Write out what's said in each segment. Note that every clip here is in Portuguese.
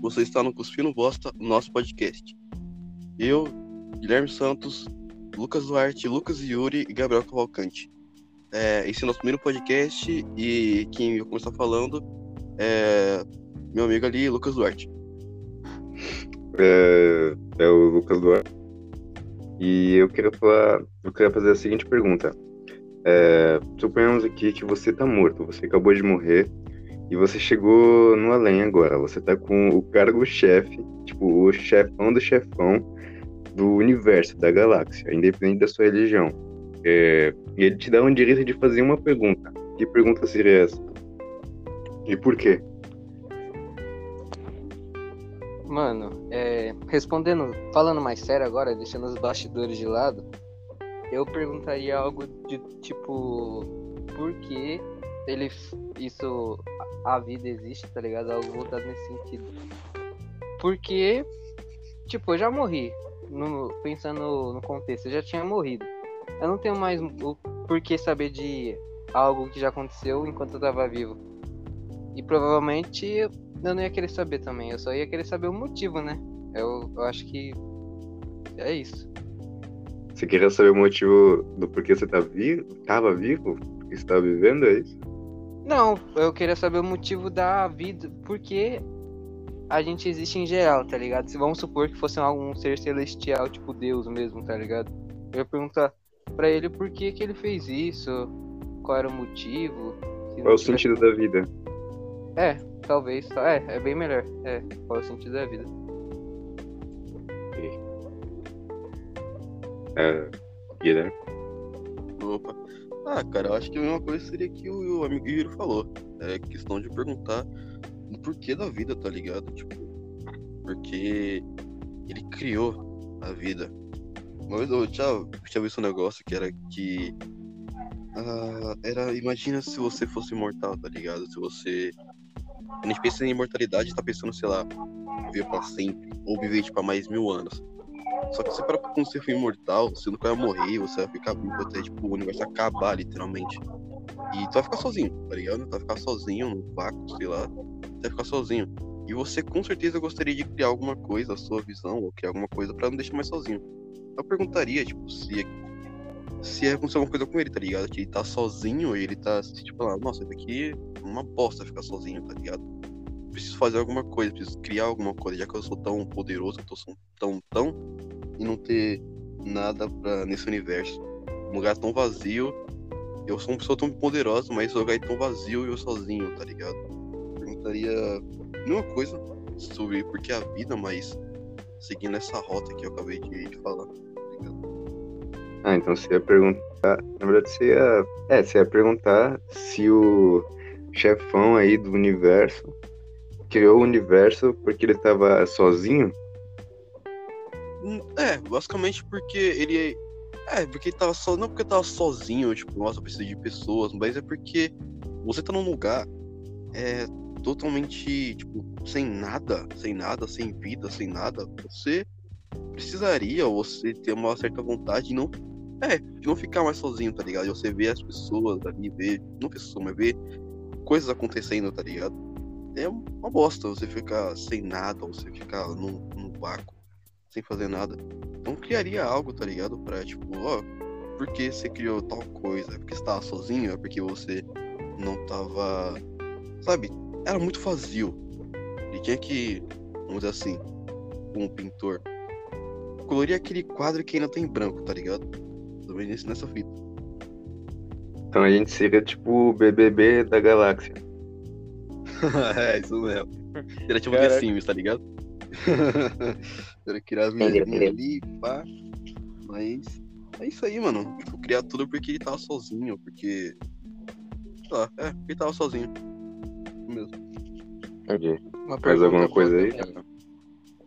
Você está no Cuspino Bosta, nosso podcast. Eu, Guilherme Santos, Lucas Duarte, Lucas Yuri e Gabriel Cavalcante. É, esse é o nosso primeiro podcast e quem eu começar falando é meu amigo ali, Lucas Duarte. É, é o Lucas Duarte. E eu queria falar, eu queria fazer a seguinte pergunta. É, suponhamos aqui que você tá morto, você acabou de morrer e você chegou no além agora. Você tá com o cargo-chefe, tipo, o chefão do chefão do universo, da galáxia, independente da sua religião. É, e ele te dá um direito de fazer uma pergunta. Que pergunta seria essa? E por quê? Mano, é, respondendo, falando mais sério agora, deixando os bastidores de lado, eu perguntaria algo de tipo, por que ele, isso, a vida existe, tá ligado? Algo voltado nesse sentido. Porque, tipo, eu já morri, no, pensando no contexto, eu já tinha morrido. Eu não tenho mais o porquê saber de algo que já aconteceu enquanto eu tava vivo. E provavelmente eu não ia querer saber também. Eu só ia querer saber o motivo, né? Eu, eu acho que é isso. Você queria saber o motivo do porquê você tá vivo? Tava vivo? Porque você tá vivendo, é isso? Não, eu queria saber o motivo da vida. Porque a gente existe em geral, tá ligado? Se vamos supor que fosse algum ser celestial, tipo Deus mesmo, tá ligado? Eu ia perguntar pra ele por que que ele fez isso, qual era o motivo. Qual é o sentido da vida? É, talvez. É, é bem melhor. É, qual é o sentido da vida? É, Guilherme? Opa. Ah, cara, eu acho que a mesma coisa seria que o, o amigo Yuri falou. É questão de perguntar o porquê da vida, tá ligado? Tipo, porque ele criou a vida. Vez eu tinha, tinha visto um negócio que era que. ah, era. Imagina se você fosse imortal, tá ligado? Se você. A gente pensa em imortalidade, tá pensando, sei lá, viver pra sempre. Ou viver, tipo, há mais mil anos. Só que você para quando você for imortal, você nunca vai morrer, você vai ficar vivo até, tipo, o universo acabar, literalmente. E tu vai ficar sozinho, tá ligado? Tu vai ficar sozinho no vácuo, sei lá. Tu vai ficar sozinho. E você com certeza gostaria de criar alguma coisa, a sua visão, ou criar alguma coisa para não deixar mais sozinho. Eu perguntaria, tipo, se se acontecer alguma coisa com ele, tá ligado? Que ele tá sozinho e ele tá, tipo, lá, nossa, isso aqui é uma bosta ficar sozinho, tá ligado? Preciso fazer alguma coisa, preciso criar alguma coisa, já que eu sou tão poderoso, que eu sou tão, tão, e não ter nada pra, nesse universo. Um lugar tão vazio, eu sou uma pessoa tão poderosa, mas esse lugar é tão vazio e eu sozinho, tá ligado? Perguntaria nenhuma coisa sobre por que a vida, mas seguindo essa rota que eu acabei de, de falar. tá ligado? Ah, então você ia perguntar. Na verdade, você ia. É, você ia perguntar se o chefão aí do universo criou o universo porque ele tava sozinho? Hum, É, basicamente porque ele. É, porque ele tava só. Não porque tava sozinho, tipo, nossa, eu preciso de pessoas, mas é porque você tá num lugar é, totalmente, tipo, sem nada, sem nada, sem vida, sem nada. Você precisaria, você ter uma certa vontade de não. É, de não ficar mais sozinho, tá ligado? De você ver as pessoas ali, ver. Não pessoas, mas ver coisas acontecendo, tá ligado? É uma bosta você ficar sem nada, ou você ficar num, num vácuo, sem fazer nada. Então criaria algo, tá ligado? Pra, tipo, ó, por que você criou tal coisa? É porque você tava sozinho? É porque você não tava. Sabe? Era muito vazio. Ele tinha que, vamos dizer assim, um pintor, colorir aquele quadro que ainda tem branco, tá ligado? Também nessa fita. Então a gente seria tipo o BBB da galáxia. é, isso mesmo. Era tipo Caraca. The Sims, tá ligado? Era criar as mesinhas ali, pá. Mas é isso aí, mano. Tipo, criar tudo porque ele tava sozinho, porque. Sei lá, é, porque ele tava sozinho. Mesmo. Entendi. Uma Mais alguma coisa aí? também-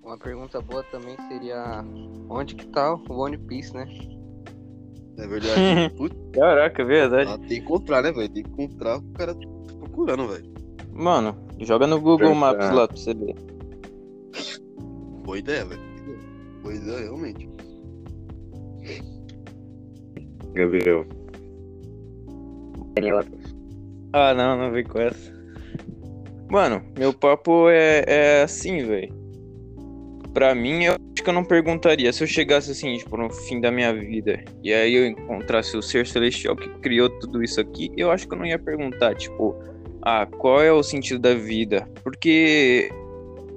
Uma pergunta boa também seria onde que tá o One Piece, né? É verdade. Putz, Caraca, é verdade. ah, tem que encontrar, né, velho? Tem que encontrar o cara tá procurando, velho. Mano, joga no Google Pensar. Maps lá pra você ver. Boa ideia, velho. Boa ideia, realmente. Gabriel. Daniela, Ah, não, não vem com essa. Mano, meu papo é, é assim, velho. Pra mim, eu acho que eu não perguntaria. Se eu chegasse assim, tipo, no fim da minha vida, e aí eu encontrasse o ser celestial que criou tudo isso aqui, eu acho que eu não ia perguntar, tipo, ah, qual é o sentido da vida? Porque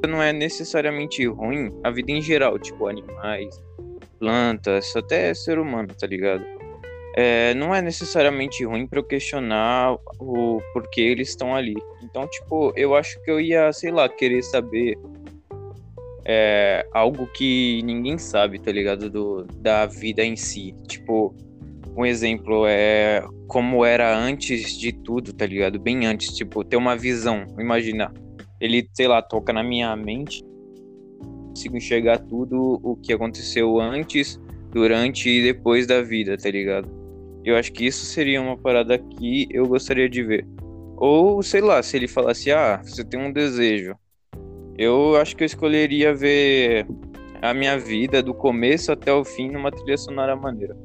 não é necessariamente ruim a vida em geral, tipo, animais, plantas, até ser humano, tá ligado? É, não é necessariamente ruim para eu questionar o porquê eles estão ali. Então, tipo, eu acho que eu ia, sei lá, querer saber é, algo que ninguém sabe, tá ligado? Do, da vida em si. Tipo, um exemplo é como era antes de tudo, tá ligado? Bem antes, tipo, ter uma visão. Imagina, ele, sei lá, toca na minha mente, consigo enxergar tudo o que aconteceu antes, durante e depois da vida, tá ligado? Eu acho que isso seria uma parada que eu gostaria de ver. Ou, sei lá, se ele falasse, ah, você tem um desejo. Eu acho que eu escolheria ver a minha vida do começo até o fim numa trilha sonora maneira.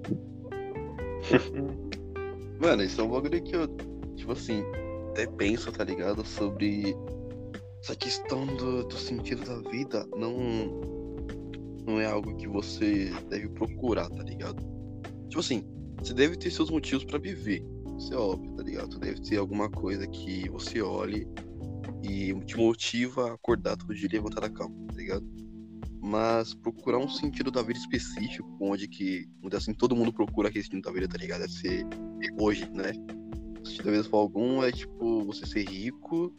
Mano, isso é um bagulho que eu, tipo assim, até penso, tá ligado? Sobre essa questão do, do sentido da vida não, não é algo que você deve procurar, tá ligado? Tipo assim, você deve ter seus motivos para viver. Isso é óbvio, tá ligado? Deve ter alguma coisa que você olhe e te motiva a acordar todo dia e levantar da cama, tá ligado? Mas procurar um sentido da vida específico, onde que, onde assim, todo mundo procura aquele sentido da vida, tá ligado? É ser hoje, né? O sentido da vida para algum é tipo você ser rico,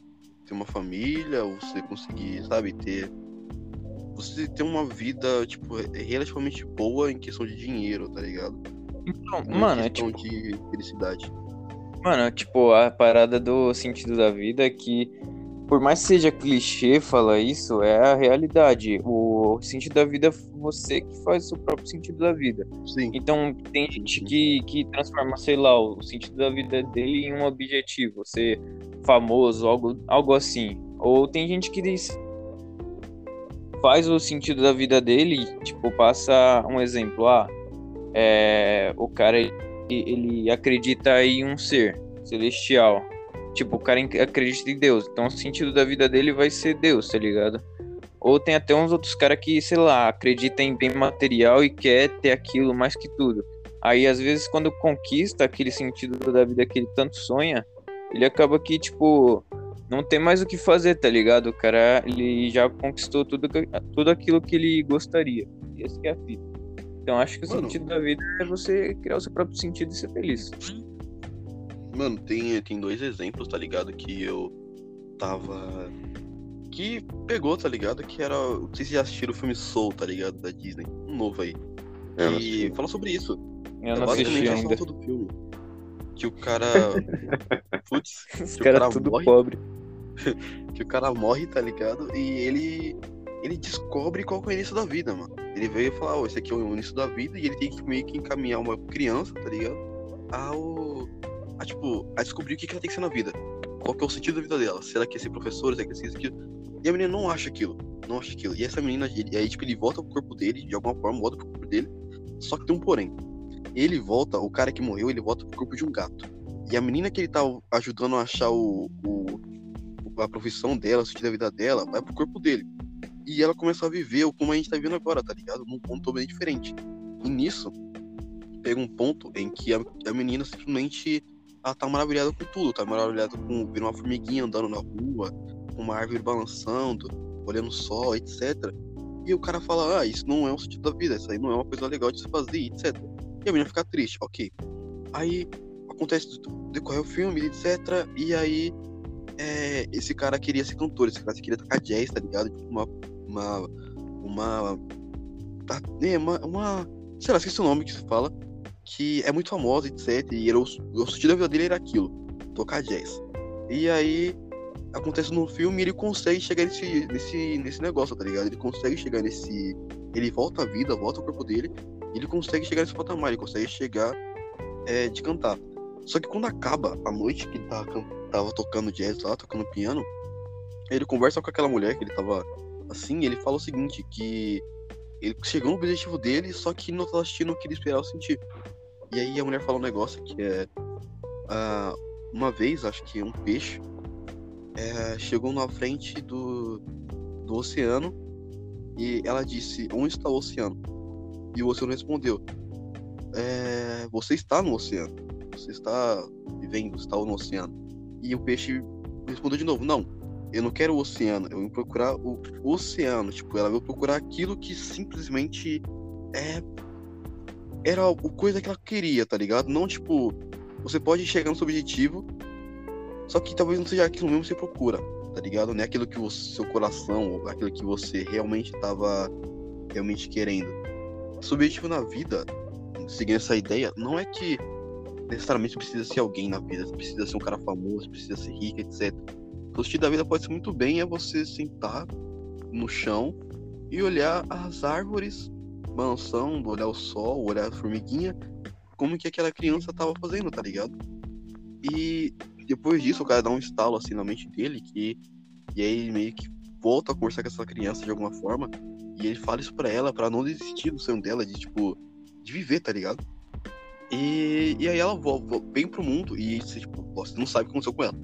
ter uma família, ou você conseguir, sabe, ter. Você ter uma vida, tipo, relativamente boa em questão de dinheiro, tá ligado? Então, Não em mano, é questão tipo, de felicidade. Mano, tipo, a parada do sentido da vida é que, por mais que seja clichê falar isso, é a realidade. O sentido da vida é você que faz o seu próprio sentido da vida. Sim. Então, tem gente que, que transforma, sei lá, o sentido da vida dele em um objetivo, ser famoso, algo, algo assim. Ou tem gente que diz, faz o sentido da vida dele, tipo, passa um exemplo, ah, é, o cara ele acredita em um ser celestial. Tipo, o cara acredita em Deus. Então o sentido da vida dele vai ser Deus, tá ligado? Ou tem até uns outros caras que, sei lá, acreditam em bem material e quer ter aquilo mais que tudo. Aí, às vezes, quando conquista aquele sentido da vida que ele tanto sonha, ele acaba que, tipo, não tem mais o que fazer, tá ligado? O cara, ele já conquistou tudo, tudo aquilo que ele gostaria. E esse é a fita. Então, acho que o Mano. sentido da vida é você criar o seu próprio sentido e ser feliz. Mano, tem, tem dois exemplos, tá ligado? Que eu tava. Que pegou, tá ligado? Que era. Não sei se já assistiram o filme Soul, tá ligado? Da Disney. Um novo aí. Sei. fala sobre isso. Eu é não basicamente a assunto do filme. Que o cara. Putz, Os que o caras cara tudo morre. pobre. que o cara morre, tá ligado? E ele. Ele descobre qual que é o início da vida, mano. Ele veio falar, ó, esse aqui é o início da vida, e ele tem que meio que encaminhar uma criança, tá ligado? Ao. A, tipo, a descobrir o que, que ela tem que ser na vida. Qual que é o sentido da vida dela. Se ela quer ser professora, se ela quer ser isso, aquilo. E a menina não acha aquilo. Não acha aquilo. E essa menina, ele, aí, tipo, ele volta pro corpo dele, de alguma forma, volta pro corpo dele. Só que tem um porém. Ele volta, o cara que morreu, ele volta pro corpo de um gato. E a menina que ele tá ajudando a achar o, o- a profissão dela, o sentido da vida dela, vai pro corpo dele. E ela começa a viver como a gente tá vivendo agora, tá ligado? Num ponto totalmente diferente. E nisso, pega um ponto em que a, a menina simplesmente ela tá maravilhada com tudo, tá maravilhada com ver uma formiguinha andando na rua, uma árvore balançando, olhando o sol, etc. E o cara fala, ah, isso não é o sentido da vida, isso aí não é uma coisa legal de se fazer, etc. E a menina fica triste, ok. Aí acontece, decorre o filme, etc. E aí é, esse cara queria ser cantor, esse cara queria tocar jazz, tá ligado? Tipo, uma. Uma. Uma. tá- É, uma, uma. Sei lá, esqueci o nome que se fala. Que é muito famosa, etc. E o, o sentido da vida dele era aquilo: tocar jazz. E aí. Acontece no filme ele consegue chegar nesse, nesse, nesse negócio, tá ligado? Ele consegue chegar nesse. Ele volta à vida, volta ao corpo dele. Ele consegue chegar nesse patamar, ele consegue chegar é, de cantar. Só que quando acaba a noite que ele tava, tava tocando jazz lá, tocando piano, ele conversa com aquela mulher que ele tava assim, ele fala o seguinte, que ele chegou no objetivo dele, só que não tava assistindo o que ele esperava sentir. E aí a mulher fala um negócio que é. ah, uma vez, acho que um peixe é, chegou na frente do, do oceano e ela disse: Onde está o oceano? E o oceano respondeu: é, Você está no oceano. Você está vivendo, está no oceano. E o peixe respondeu de novo: Não, eu não quero o oceano, eu vou procurar o oceano. Tipo, ela veio procurar aquilo que simplesmente é. Era a coisa que ela queria, tá ligado? Não, tipo, você pode chegar no seu objetivo, só que talvez não seja aquilo mesmo que você procura, tá ligado? Não é aquilo que o seu coração, aquilo que você realmente estava realmente querendo. Seu objetivo na vida, seguindo essa ideia, não é que necessariamente precisa ser alguém na vida, precisa ser um cara famoso, precisa ser rico, etc. O objetivo da vida pode ser muito bem é você sentar no chão e olhar as árvores balançando, olhar o sol, olhar a formiguinha como que aquela criança tava fazendo, tá ligado? E depois disso o cara dá um estalo assim na mente dele que e aí ele meio que volta a conversar com essa criança de alguma forma e ele fala isso para ela para não desistir do sonho dela de tipo de viver, tá ligado? E, e aí ela vem pro mundo e tipo, você não sabe o que aconteceu com ela.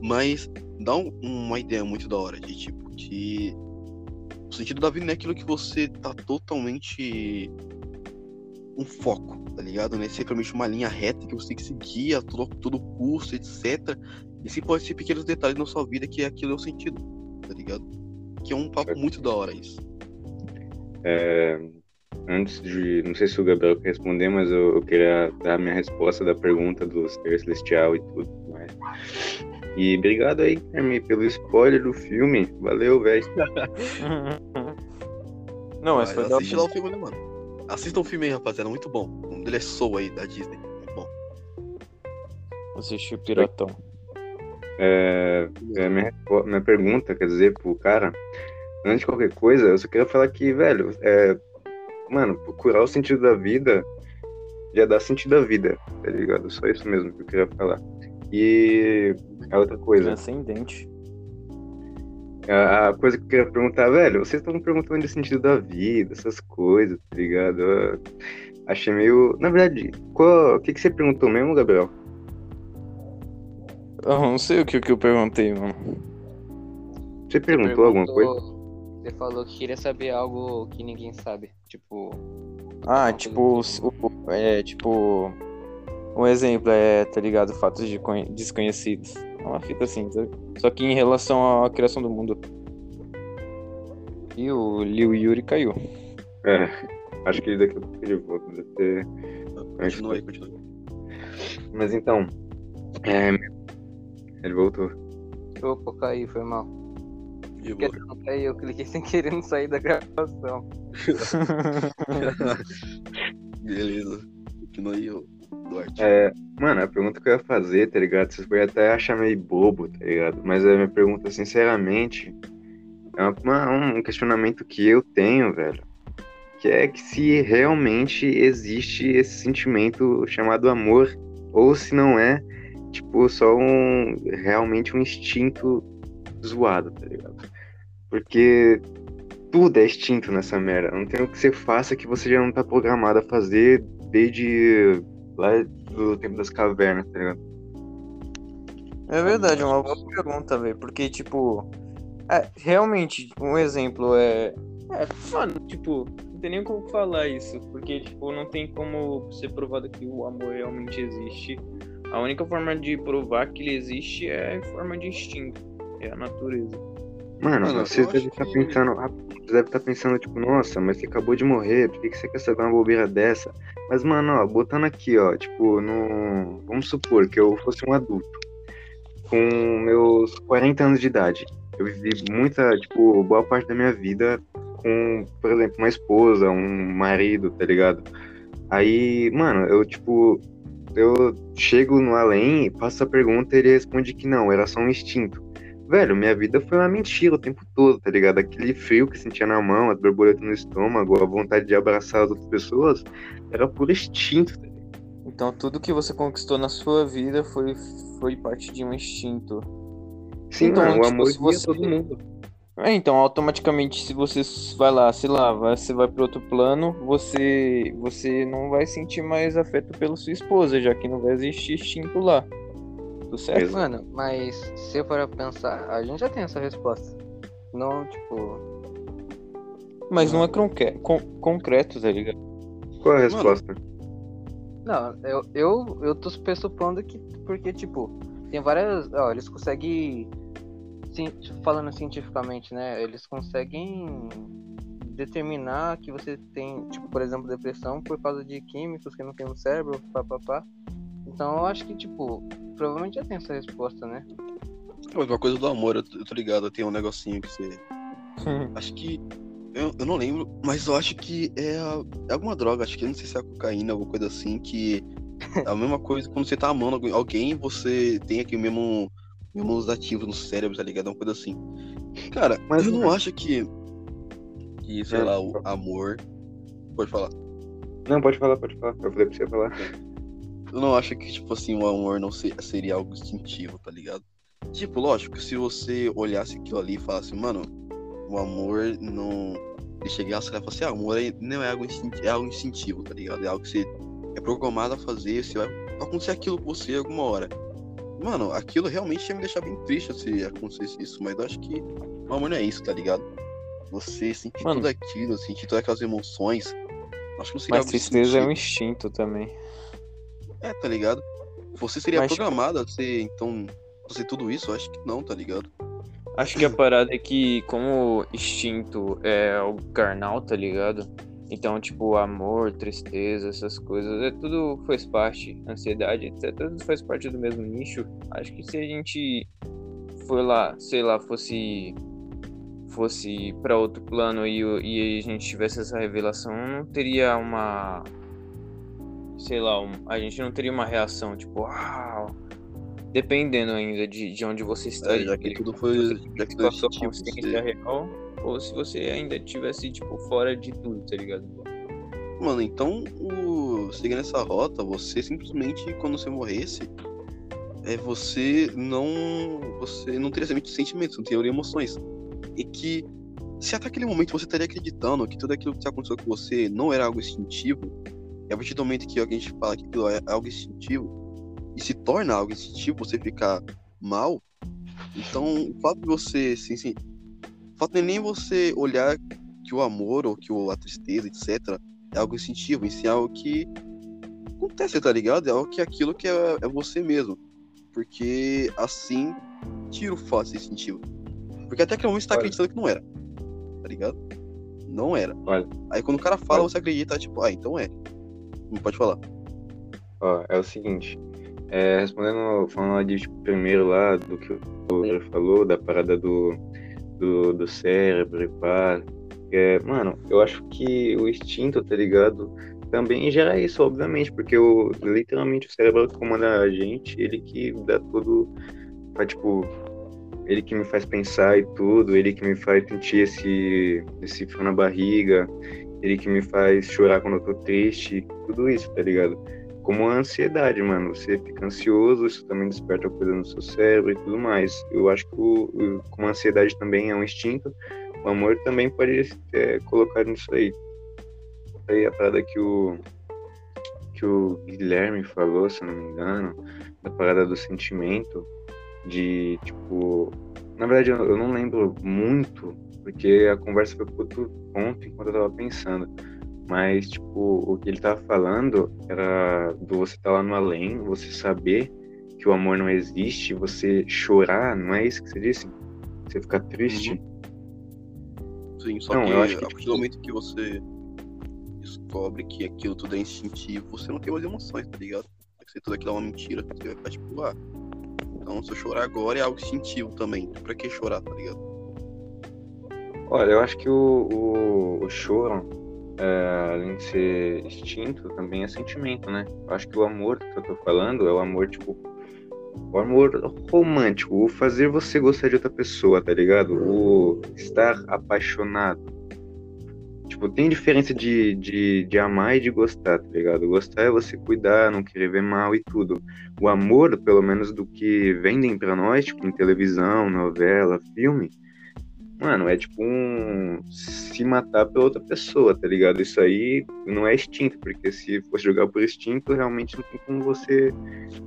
Mas dá um, uma ideia muito da hora de tipo de o sentido da vida não é aquilo que você tá totalmente um foco, tá ligado? Não é simplesmente uma linha reta que você tem que seguir a todo, todo custo, etc. E sim pode ser pequenos detalhes na sua vida que aquilo é o sentido, tá ligado? Que é um papo muito da hora isso. É, antes de. Não sei se o Gabriel quer responder, mas eu, eu queria dar a minha resposta da pergunta do Ser Celestial e tudo mais. E obrigado aí, Guilherme, pelo spoiler do filme. Valeu, velho. Não, mas foi Assiste lá o filme, né, mano? Assistam o filme aí, rapaziada. Muito bom. O nome dele é Soul aí, da Disney. Muito bom. Assistiu o Piratão. É, é, minha, minha pergunta, quer dizer, pro cara, antes de qualquer coisa, eu só queria falar que, velho, é, mano, procurar o sentido da vida já dá sentido à vida, tá ligado? Só isso mesmo que eu queria falar. E a outra coisa. Transcendente. A, coisa que eu queria perguntar, velho, vocês estão perguntando o sentido da vida, essas coisas, tá ligado? Eu achei meio. Na verdade, qual... o que, que você perguntou mesmo, Gabriel? Eu não sei o que, que eu perguntei, mano. Você perguntou, alguma coisa? Você falou que queria saber algo que ninguém sabe. Tipo. Ah, tipo. O, é, tipo. Um exemplo é, tá ligado? Fatos de desconhecidos. É uma fita assim, sabe? Só que em relação à criação do mundo. E o Liu Yuri caiu. É, acho que daqui a pouco ele volta. Deve ter. Continua aí, continua. Mas então. É... Ele voltou. Opa, caiu, foi mal. De Porque não caiu, eu cliquei sem querer não sair da gravação. Beleza. Continua aí, É, mano, a pergunta que eu ia fazer, tá ligado? Vocês podem até achar meio bobo, tá ligado? Mas a minha pergunta, sinceramente, é uma- um questionamento que eu tenho, velho. Que é que se realmente existe esse sentimento chamado amor, ou se não é, tipo, só um realmente um instinto zoado, tá ligado? Porque tudo é instinto nessa merda. Não tem o que você faça que você já não tá programado a fazer desde lá do tempo das cavernas, tá ligado? É verdade, é uma boa pergunta, velho. Porque, tipo. é, realmente, um exemplo é. É, mano, tipo, não tem nem como falar isso. Porque, tipo, não tem como ser provado que o amor realmente existe. A única forma de provar que ele existe é em forma de instinto. É a natureza. Mano, Mano, vocês devem acho estar pensando, ah, vocês devem estar pensando, tipo, nossa, mas você acabou de morrer, por que que você quer saber uma bobeira dessa? Mas, mano, ó, botando aqui, ó, tipo, no. Vamos supor que eu fosse um adulto, com meus 40 anos de idade. Eu vivi muita, tipo, boa parte da minha vida com, por exemplo, uma esposa, um marido, tá ligado? Aí, mano, eu, tipo, eu chego no além, faço a pergunta e ele responde que não, era só um instinto. Velho, minha vida foi uma mentira o tempo todo, tá ligado? Aquele frio que sentia na mão, as borboletas no estômago, a vontade de abraçar as outras pessoas, era puro instinto, tá ligado? Então, tudo que você conquistou na sua vida foi, foi parte de um instinto. Sim, Então, mano, o tipo, amor se guia você- todo mundo. É, então, automaticamente, se você vai lá, sei lá, você vai para outro plano, você, você não vai sentir mais afeto pela sua esposa, já que não vai existir instinto lá. Tudo certo? Exato. Mano, mas se eu for pensar, a gente já tem essa resposta. Não, tipo. Mas não é concre- con- concreto, tá ligado? Qual é a resposta? Não, eu, eu, eu tô pressupondo que. Porque, tipo, tem várias. Ó, eles conseguem. Falando cientificamente, né? Eles conseguem determinar que você tem, tipo, por exemplo, depressão por causa de químicos que não tem no cérebro, papapá. Então eu acho que, tipo, provavelmente já tem essa resposta, né? Mas uma coisa do amor, eu tô, eu tô ligado, tem um negocinho que você. Acho que. Eu, eu não lembro, mas eu acho que é, a- é alguma droga, acho que eu não sei se é a cocaína, alguma coisa assim, que é a mesma coisa quando você tá amando alguém- você tem aqui o mesmo, mesmos ativos no cérebro, tá ligado? É uma coisa assim. Cara, Mas eu não não é. acho que. Que, sei É. lá, o amor. Pode falar. Não, pode falar, pode falar. Eu falei pra você falar. Eu não acho que, tipo assim, o amor não se- seria algo instintivo, tá ligado? Tipo, lógico, se você olhasse aquilo ali e falasse, mano, o amor não. Ele chegasse e falasse assim, ah, amor é- não é algo, instintivo, é algo instintivo, tá ligado? É algo que você é programado a fazer, você vai acontecer aquilo com você alguma hora. Mano, aquilo realmente ia me deixar bem triste se acontecesse isso, mas eu acho que o amor não é isso, tá ligado? Você sentir Mano. tudo aquilo, sentir todas aquelas emoções. Acho que não seria Mas tristeza é um instintivo. instinto também. É, tá ligado? Você seria Mas, tipo- programado a ser, então, fazer tudo isso? Acho que não, tá ligado? Acho que a parada é que, como instinto é algo carnal, tá ligado? Então, tipo, amor, tristeza, essas coisas, é tudo faz parte, ansiedade, etc. Tudo faz parte do mesmo nicho. Acho que se a gente for lá, sei lá, fosse fosse para outro plano e, o- e a gente tivesse essa revelação, não teria uma sei lá, um- a gente não teria uma reação tipo, uau, dependendo ainda de, de onde você está. É, já que tudo foi. Já que sua instintivo, consciência real, ou se você ainda tivesse, tipo, fora de tudo, tá ligado? Mano, então, o... seguindo essa rota, você simplesmente, quando você morresse, é, você não. Você não teria sentimentos, não teria emoções. E que, se até aquele momento você estaria acreditando que tudo aquilo que aconteceu com você não era algo instintivo, e a partir do momento que alguém te fala que aquilo é algo instintivo, e se torna algo instintivo, você ficar mal, então o fato de você se. se o fato é nem você olhar que o amor ou que a tristeza, etc., é algo instintivo, isso é algo que acontece, tá ligado? É algo que é aquilo que é, é você mesmo. Porque assim tira o fato de ser instintivo. Porque até aquele momento você tá Olha. acreditando que não era. Tá ligado? Não era. Olha. Aí quando o cara fala, Olha. você acredita, tipo, ah, então é. Pode falar. Ó, é o seguinte. é, respondendo, falando de tipo, primeiro lá do que o Pedro falou, da parada do, do, do cérebro e pá. É, mano, eu acho que o instinto, tá ligado? Também gera isso, obviamente, porque o, literalmente o cérebro que comanda a gente, ele que dá tudo, faz, tipo, ele que me faz pensar e tudo, ele que me faz sentir esse, esse frio na barriga, ele que me faz chorar quando eu tô triste, tudo isso, tá ligado? Como a ansiedade, mano. Você fica ansioso, isso também desperta coisa no seu cérebro e tudo mais. Eu acho que o, o- como a ansiedade também é um instinto, o amor também pode ser colocado nisso aí. Aí é a parada que o, que o Guilherme falou, se não me engano, da parada do sentimento, de tipo. Na verdade, eu eu não lembro muito, porque a conversa foi por outro ponto enquanto eu tava pensando. Mas, tipo, o que ele tava falando era do você estar lá no além, você saber que o amor não existe, você chorar, não é isso que você disse? Você ficar triste. Sim, só Não, que eu acho que, a partir tipo- do momento que você descobre que aquilo tudo é instintivo, você não tem mais emoções, tá ligado? Se tudo aquilo é uma mentira, você vai ficar tipo, ah. Então se eu chorar agora é algo instintivo também. Pra que chorar, tá ligado? Olha, eu acho que o, o, o choro, é, além de ser instinto, também é sentimento, né? Eu acho que o amor que eu tô falando é o amor, tipo, o amor romântico, o fazer você gostar de outra pessoa, tá ligado? O estar apaixonado. Tipo, tem diferença de, de, de amar e de gostar, tá ligado? Gostar é você cuidar, não querer ver mal e tudo. O amor, pelo menos do que vendem pra nós, tipo, em televisão, novela, filme, Mano, é tipo um se matar pela outra pessoa, tá ligado? Isso aí não é instinto, porque se fosse jogar por instinto, realmente não tem como você,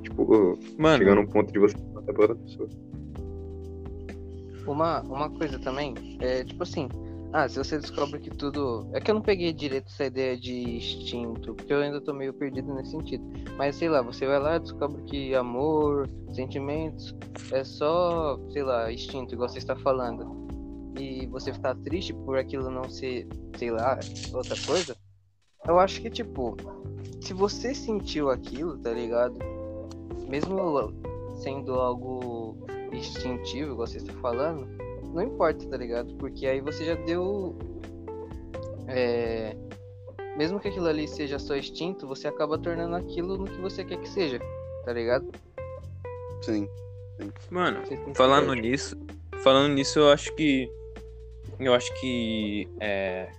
tipo, Mano, chegar num ponto de você se matar pela outra pessoa. Uma, uma coisa também, é tipo assim, ah, se você descobre que tudo. É que eu não peguei direito essa ideia de instinto, porque eu ainda tô meio perdido nesse sentido. Mas sei lá, você vai lá e descobre que amor, sentimentos, é só, sei lá, instinto, igual você está falando. E você ficar triste por aquilo não ser, sei lá, outra coisa. Eu acho que, tipo, se você sentiu aquilo, tá ligado? Mesmo sendo algo instintivo, igual você está falando, não importa, tá ligado? Porque aí você já deu. É, mesmo que aquilo ali seja só instinto, você acaba tornando aquilo no que você quer que seja, tá ligado? Sim. mano, tem que falando nisso, falando nisso, eu acho que eu acho que é,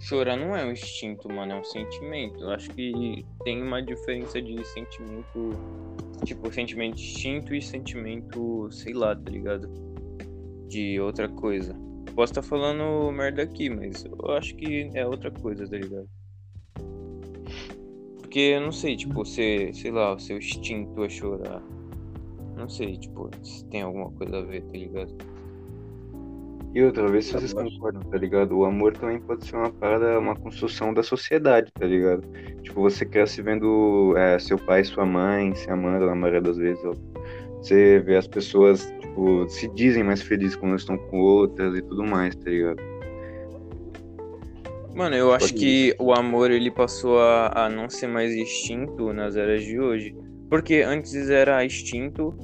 chorar não é um instinto, mano, é um sentimento. Eu acho que tem uma diferença de sentimento, tipo, sentimento instinto e sentimento, sei lá, tá ligado? De outra coisa. Posso estar falando merda aqui, mas eu acho que é outra coisa, tá ligado? Porque eu não sei, tipo, você, sei lá, o seu instinto é chorar. Não sei, tipo, se tem alguma coisa a ver, tá ligado? E outra vez, se vocês acho. concordam, tá ligado? O amor também pode ser uma parada, uma construção da sociedade, tá ligado? Tipo, você cresce vendo é, seu pai e sua mãe se amando na maioria das vezes. ó. Você vê as pessoas, tipo, se dizem mais felizes quando estão com outras e tudo mais, tá ligado? Mano, eu acho Pode que o amor ele passou a, a não ser mais extinto nas eras de hoje. Porque antes era extinto.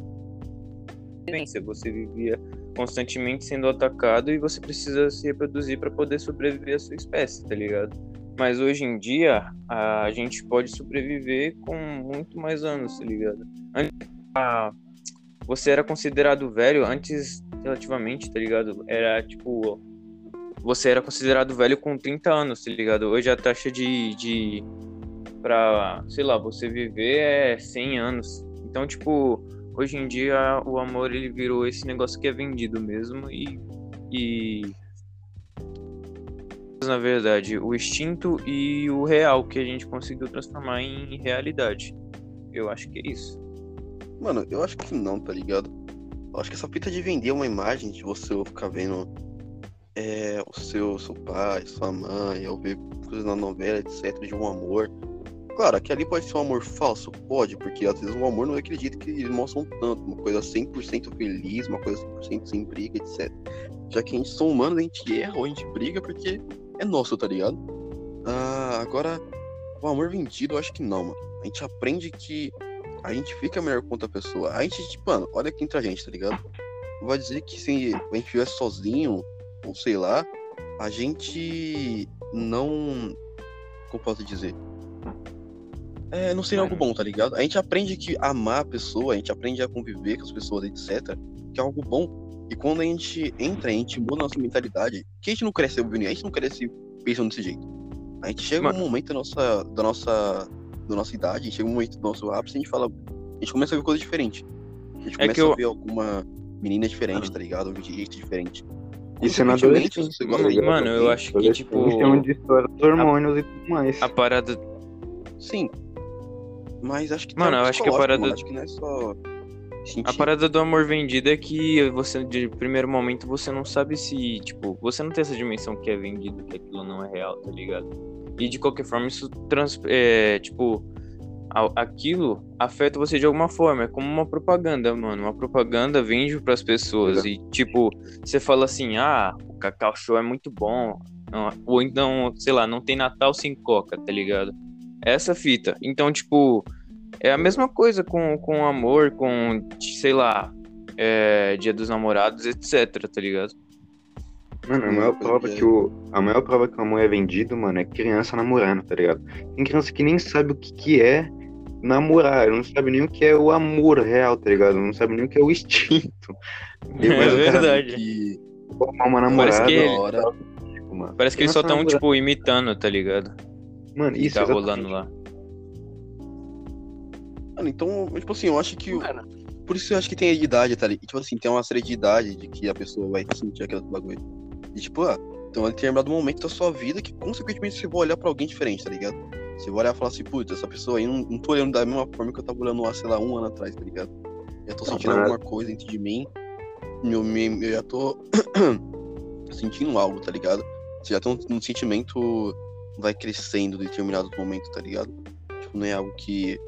Você vivia constantemente sendo atacado e você precisa se reproduzir para poder sobreviver à sua espécie, tá ligado? Mas hoje em dia a gente pode sobreviver com muito mais anos, tá ligado? Antes, a- você era considerado velho antes, relativamente, tá ligado? Era tipo você era considerado velho com 30 anos, tá ligado? Hoje a taxa de, de pra, sei lá, você viver é 100 anos. Então, tipo, hoje em dia o amor ele virou esse negócio que é vendido mesmo e e na verdade, o instinto e o real que a gente conseguiu transformar em realidade. Eu acho que é isso. Mano, eu acho que não, tá ligado? Eu acho que essa fita de vender uma imagem de você ficar vendo é, o seu, seu pai, sua mãe, ou ver coisas na novela, etc., de um amor. Claro, que ali pode ser um amor falso, pode, porque às vezes o amor não é jeito que eles mostram tanto, uma coisa 100% feliz, uma coisa 100% sem briga, etc. Já que a gente são humanos, a gente erra ou a gente briga porque é nosso, tá ligado? Ah, agora, o amor vendido, eu acho que não, mano. A gente aprende que a gente fica melhor com outra pessoa. A gente, tipo, mano, olha aqui entre a gente, tá ligado? Vai dizer que se a gente estivesse sozinho, ou sei lá, a gente não. Como posso dizer? É, não seria algo bom, tá ligado? A gente aprende que amar a pessoa, a gente aprende a conviver com as pessoas, etc. Que é algo bom. E quando a gente entra, a gente muda a nossa mentalidade. Que a gente não cresce, óbvio, a gente não cresce pensando desse jeito. A gente chega Mano. um momento da nossa, da nossa, da nossa idade, chega um momento do nosso ápice, a gente fala. A gente começa a ver coisa diferente. A gente É começa que eu- a ver alguma menina diferente, tá ligado? Um jeito diferente. Isso é na adolescência, de ligado? Mano, eu acho que, tipo, estoura os hormônios e tudo mais. a parada Sim. Mas acho que tem Mano, eu acho que a parada- mano, Acho que não é só. A parada do amor vendido é que você, de primeiro momento, você não sabe se, tipo, você não tem essa dimensão que é vendido, que aquilo não é real, tá ligado? E de qualquer forma, isso, trans, é, tipo, aquilo afeta você de alguma forma. É como uma propaganda, mano. Uma propaganda vende pras pessoas. E, tipo, você fala assim, ah, o Cacau Show é muito bom. Ou então, sei lá, não tem Natal sem Coca, tá ligado? Essa fita. Então, tipo, é a mesma coisa com, com amor, com, sei lá, é, Dia dos Namorados, etc, tá ligado? Mano, a maior prova que o. A maior prova que o amor é vendido, mano, é criança namorando, tá ligado? Tem criança que nem sabe o que, que é namorar, não sabe nem o que é o amor real, tá ligado? Não sabe nem o que é o instinto. É Mas o cara verdade. Que... Formar uma Parece namorada, que ele- hora. tipo. Parece que eles só estão, tipo, imitando, tá ligado? Mano, O que isso tá rolando lá. Mano, então, tipo assim, eu acho que. Mano, Por isso eu acho que tem a idade, tá ligado? Tipo assim, tem uma série de idade de que a pessoa vai sentir aquele bagulho. E tipo, ah, tem um determinado momento da sua vida que consequentemente você vai olhar pra alguém diferente, tá ligado? Você vai olhar e falar assim, putz, essa pessoa aí não, não tô olhando da mesma forma que eu tava olhando lá, sei lá, um ano atrás, tá ligado? Já tô Não, sentindo alguma coisa dentro de mim. Eu, me, eu já tô sentindo algo, tá ligado? Você já tem um, um sentimento vai crescendo em determinado momento, tá ligado? Tipo, não é algo que.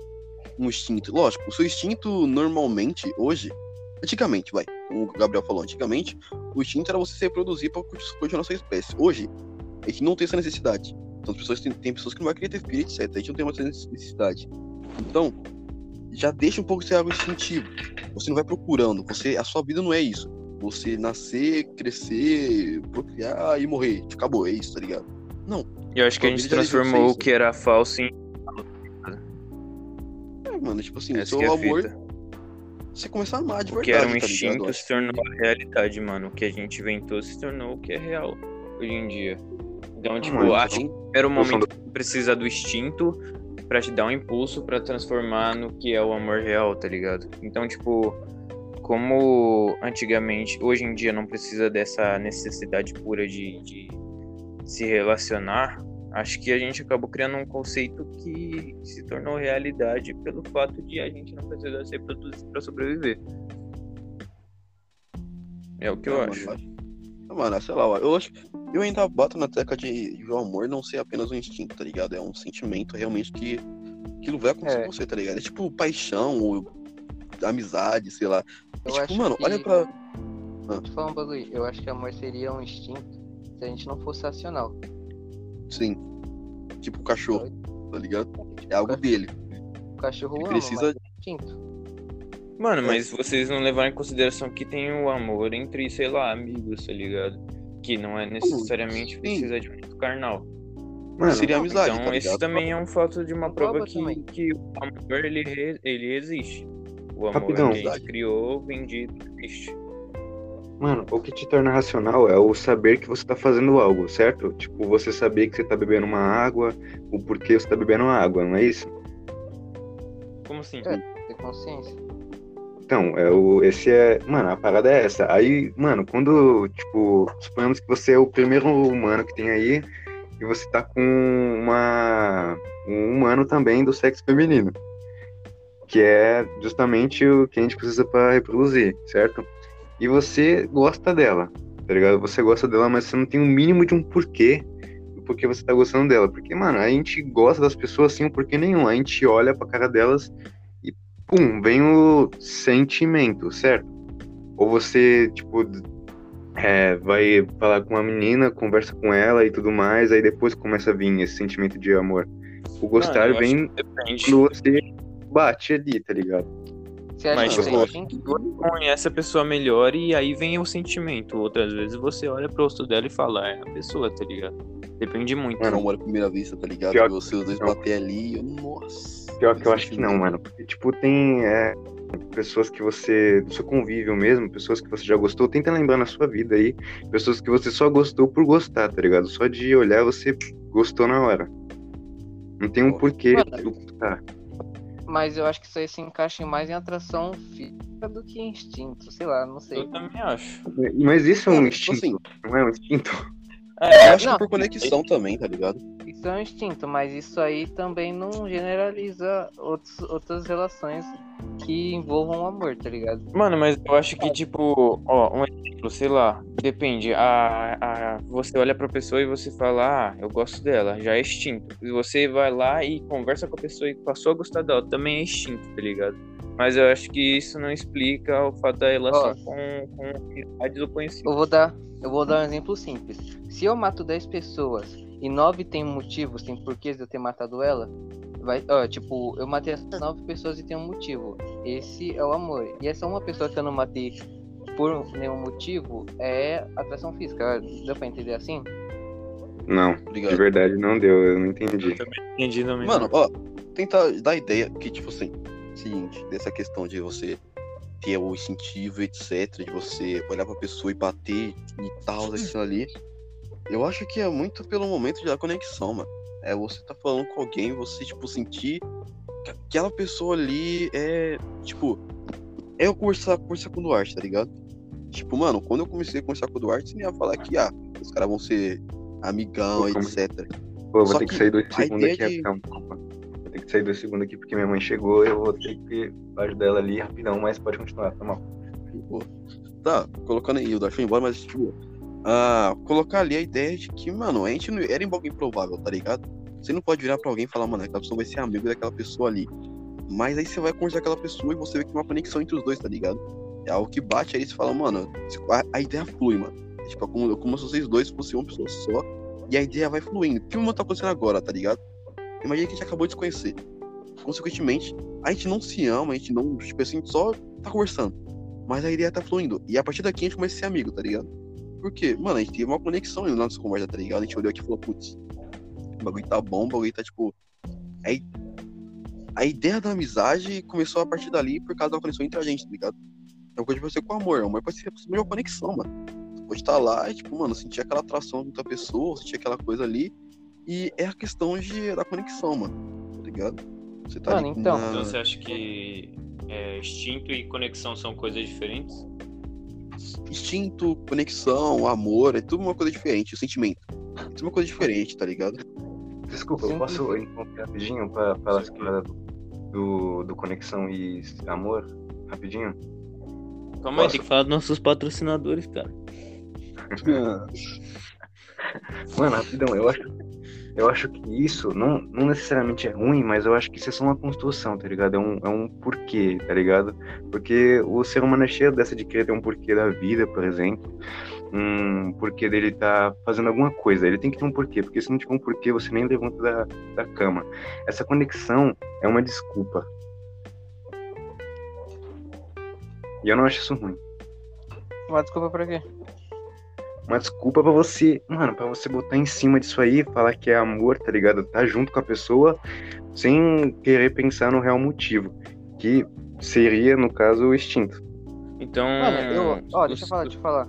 Um instinto. Lógico, o seu instinto normalmente, hoje, antigamente, vai, como o Gabriel falou, antigamente, o instinto era você se reproduzir pra continuar a sua espécie. Hoje, a gente não tem essa necessidade. Então, as pessoas tem, tem pessoas que não vai querer ter filho, etc. A gente não tem mais essa necessidade. Então, já deixa um pouco de ser algo instintivo. Você não vai procurando. Você, a sua vida não é isso. Você nascer, crescer, procriar e morrer. Acabou, é isso, tá ligado? E eu acho que a gente transformou o que era falso em É, mano, tipo assim, o essa seu é a amor, fita. você começa a amar de O verdade, que era um tá instinto se tornou realidade, mano. O que a gente inventou se tornou o que é real hoje em dia. Então, tipo, Mano, acho que era o momento que precisa do instinto pra te dar um impulso pra transformar no que é o amor real, tá ligado? Então, tipo, como antigamente, hoje em dia não precisa dessa necessidade pura de, de se relacionar, acho que a gente acabou criando um conceito que se tornou realidade pelo fato de a gente não precisar se reproduzir pra sobreviver. É o que eu Ah, acho. Mano, eu Ah, Mano, sei lá, eu acho. Eu ainda bato na tecla de, de o amor não ser apenas um instinto, tá ligado? É um sentimento realmente que aquilo vai acontecer É. com você, tá ligado? É tipo paixão, ou amizade, sei lá. É Eu tipo, acho mano, que- olha pra. Deixa eu falar um bagulho. Eu acho que amor seria um instinto se a gente não fosse racional. Sim. Tipo o cachorro, tá ligado? É algo dele. O cachorro Ele ama, precisa. é instinto. Mano, mas vocês não levaram em consideração que tem o amor entre, sei lá, amigos, tá ligado? Que não é necessariamente sim. precisa de muito carnal. Mano, Seria amizade, então, tá esse também é um fato de uma Prova prova que, também. que o amor, ele, ele existe. O amor Rapidão. que a gente criou, vendido, existe. Mano, o que te torna racional é o saber que você tá fazendo algo, certo? Tipo, você saber que você tá bebendo uma água, o porquê você tá bebendo uma água, não é isso? Como assim? É. Ter consciência. Então, é o, esse é. Mano, a parada é essa. Aí, mano, quando, tipo, suponhamos que você é o primeiro humano que tem aí e você tá com uma. um humano também do sexo feminino. Que é justamente o que a gente precisa pra reproduzir, certo? E você gosta dela, tá ligado? Você gosta dela, mas você não tem o mínimo de um porquê do porquê você tá gostando dela. Porque, mano, a gente gosta das pessoas sem um porquê nenhum. A gente olha pra cara delas e, pum, vem o sentimento, certo? Ou você, tipo, é, vai falar com uma menina, conversa com ela e tudo mais, aí depois começa a vir esse sentimento de amor. O gostar vem quando você bate ali, tá ligado? Você acha Mas, que tipo? Você conhece a pessoa melhor e aí vem o sentimento. Outras vezes você olha pro rosto dela e fala, é a pessoa, tá ligado? Depende muito. Mano, amor à primeira vista, tá ligado? Pior você os dois não. bater ali, eu, nossa. Pior que eu acho que não, mano. Porque, tipo, tem é, pessoas que você. do seu convívio mesmo, pessoas que você já gostou. Tenta lembrar na sua vida aí. Pessoas que você só gostou por gostar, tá ligado? Só de olhar você gostou na hora. Não tem um porquê Mano. do gostar. Mas eu acho que isso aí se encaixa mais em atração física do que instinto. Sei lá, não sei. Eu também acho. Mas isso é um Mano, tipo instinto, não é um instinto? Eu É, acho Não. que por conexão também, tá ligado? Isso é um instinto, mas isso aí também não generaliza outros, outras relações que envolvam o amor, tá ligado? Mano, mas eu acho que, tipo, ó, um exemplo, sei lá, depende. A, a, você olha pra pessoa e você fala, ah, eu gosto dela, já é extinto. E você vai lá e conversa com a pessoa e passou a gostar dela, também é extinto, tá ligado? Mas eu acho que isso não explica o fato da relação Ó. com, com amizades ou conhecidos. Eu vou dar, eu vou dar um exemplo simples. Se eu mato 10 pessoas e 9 tem motivos, tem porquês de eu ter matado ela, vai, ó, tipo, eu matei essas 9 pessoas e tem um motivo. Esse é o amor. E essa uma pessoa que eu não matei por nenhum motivo é atração física. Deu pra entender assim? Não, de Obrigado. verdade não deu, eu não entendi. Entendi também. Mano, ó, tenta dar ideia que, tipo assim, seguinte, dessa questão de você ter o incentivo, etc., de você olhar pra pessoa e bater e tal, assim ali. Eu acho que é muito pelo momento da conexão, mano. É você tá falando com alguém, você, tipo, sentir que aquela pessoa ali é, tipo, é eu conversar, conversar com o Duarte, tá ligado? Tipo, mano, quando eu comecei a conversar com o Duarte, você ia falar que, ah, os caras vão ser amigão, Pô, etc. Pô, eu vou ter que que sair dois segundos aqui, de- rapidão. Desculpa. Vou ter que sair dois segundos aqui porque minha mãe chegou. Eu vou ter que ajudar ela ali rapidão, mas pode continuar, tá mal. Tá, colocando aí, o Duarte foi embora, mas, tipo, ah, colocar ali a ideia de que, mano, a gente não era algo improvável, tá ligado? Você não pode virar pra alguém e falar, mano, aquela pessoa vai ser amigo daquela pessoa ali. Mas aí você vai conversar com aquela pessoa e você vê que tem uma conexão entre os dois, tá ligado? É algo que bate aí você fala, mano, a, a ideia flui, mano. É tipo, como, como se vocês dois fossem uma pessoa só e a ideia vai fluindo. Que o tá acontecendo agora, tá ligado? Imagina que a gente acabou de se conhecer. Consequentemente, a gente não se ama, a gente não, tipo assim, a só tá conversando. Mas a ideia tá fluindo. E a partir daqui a gente começa a ser amigo, tá ligado? Porque, mano, a gente teve uma conexão na nossa conversa, tá ligado? A gente olhou aqui e falou, putz, o bagulho tá bom, o bagulho tá tipo. Aí, a ideia da amizade começou a partir dali por causa da conexão entre a gente, tá ligado? É uma coisa de você com amor, amor pode ser simplesmente uma conexão, mano. Você pode estar lá e, tipo, mano, sentir aquela atração com outra pessoa, sentir aquela coisa ali. E é a questão de, da conexão, mano. Tá ligado? Você tá Mano, ali então- uma- Então você acha que é, instinto e conexão são coisas diferentes? Instinto, conexão, amor, é tudo uma coisa diferente, o sentimento. É tudo uma coisa diferente, tá ligado? Desculpa, Sim, eu posso interromper rapidinho pra falar essa do, do Conexão e Amor? Rapidinho? Calma aí, tem que falar dos nossos patrocinadores, cara. Mano, rapidão, eu acho, eu acho que isso não, não necessariamente é ruim, mas eu acho que isso é só uma construção, tá ligado? É um, é um porquê, tá ligado? Porque o ser humano é cheio dessa de querer ter um porquê da vida, por exemplo. Um porquê dele tá fazendo alguma coisa. Ele tem que ter um porquê, porque se não tiver um porquê, você nem levanta da, da cama. Essa conexão é uma desculpa. E eu não acho isso ruim. Uma desculpa pra quê? Uma desculpa pra você, mano, pra você botar em cima disso aí, falar que é amor, tá ligado? Tá junto com a pessoa, sem querer pensar no real motivo, que seria, no caso, o instinto. Então. Mano, eu. Ó, deixa eu falar, deixa eu falar.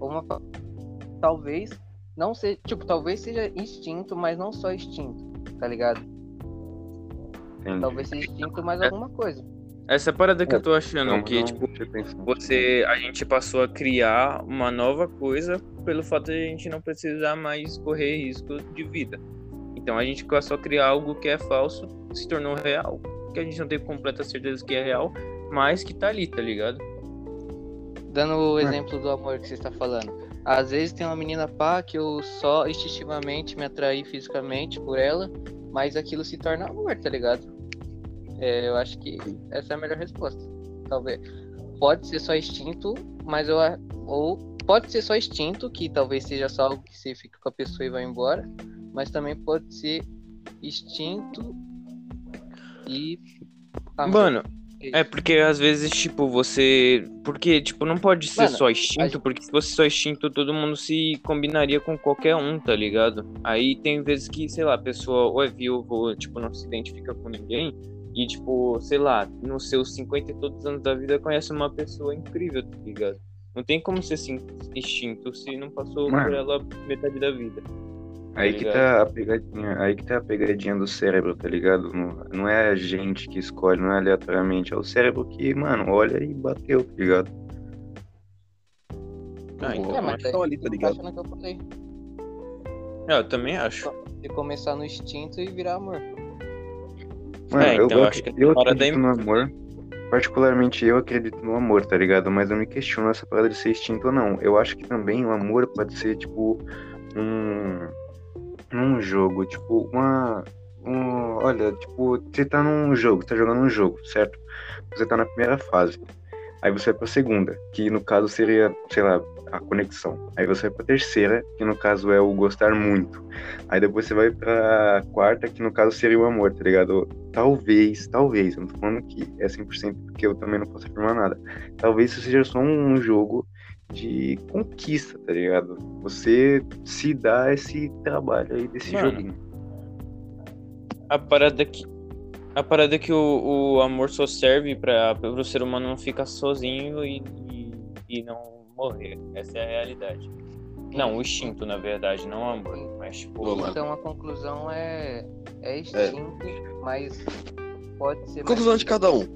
Uma. Talvez não seja. Tipo, talvez seja instinto, mas não só instinto, tá ligado? Entende? Talvez seja instinto mais alguma coisa. Essa parada que É, eu tô achando, Não, que, não, tipo, você. A gente passou a criar uma nova coisa pelo fato de a gente não precisar mais correr risco de vida. Então a gente passou a criar algo que é falso, se tornou real. Que a gente não tem completa certeza que é real, mas que tá ali, tá ligado? Dando o É. exemplo do amor que você está falando. Às vezes tem uma menina pá que eu só instintivamente me atraí fisicamente por ela, mas aquilo se torna amor, tá ligado? É, eu acho que essa é a melhor resposta. Talvez. Pode ser só instinto, mas eu. Ou pode ser só instinto, que talvez seja só algo que você fica com a pessoa e vai embora. Mas também pode ser instinto e. amor. Mano. É porque às vezes, tipo, você. Porque, tipo, não pode ser Mano, só instinto, porque se fosse só instinto, todo mundo se combinaria com qualquer um, tá ligado? Aí tem vezes que, sei lá, a pessoa ou é viúva ou, tipo, não se identifica com ninguém. E, tipo, sei lá, nos seus 50 e todos os anos da vida conhece uma pessoa incrível, tá ligado? Não tem como ser sim, instinto se não passou Mano. por ela metade da vida. Aí que ligado? tá a pegadinha, aí que tá a pegadinha do cérebro, tá ligado? Não, não é a gente que escolhe, não é aleatoriamente, é o cérebro que, mano, olha e bateu, tá ligado? Ah, então, É, mas tão ali, tá ligado? no que eu falei. É, eu também acho. De começar no instinto e virar amor. Mano, É, então, eu, acho que eu acredito no amor. Particularmente eu acredito no amor, tá ligado? Mas eu me questiono essa parada de ser instinto ou não. Eu acho que também o amor pode ser, tipo, um. Um jogo, tipo, uma. Um, olha, tipo, você tá num jogo, tá jogando um jogo, certo? Você tá na primeira fase. Aí você vai pra segunda, que no caso seria, sei lá, a conexão. Aí você vai pra terceira, que no caso é o gostar muito. Aí depois você vai pra quarta, que no caso seria o amor, tá ligado? Talvez, talvez, eu não tô falando que é 100% porque eu também não posso afirmar nada. Talvez isso seja só um jogo de conquista, tá ligado? Você se dá esse trabalho aí desse Mano, joguinho. A parada que. A parada é que o, o amor só serve pra, pro ser humano não ficar sozinho e, e, e não morrer. Essa é a realidade. Não, o instinto, na verdade, não o amor. Mas, tipo. Então a conclusão é, é instinto, mas pode ser mais Conclusão de cada um.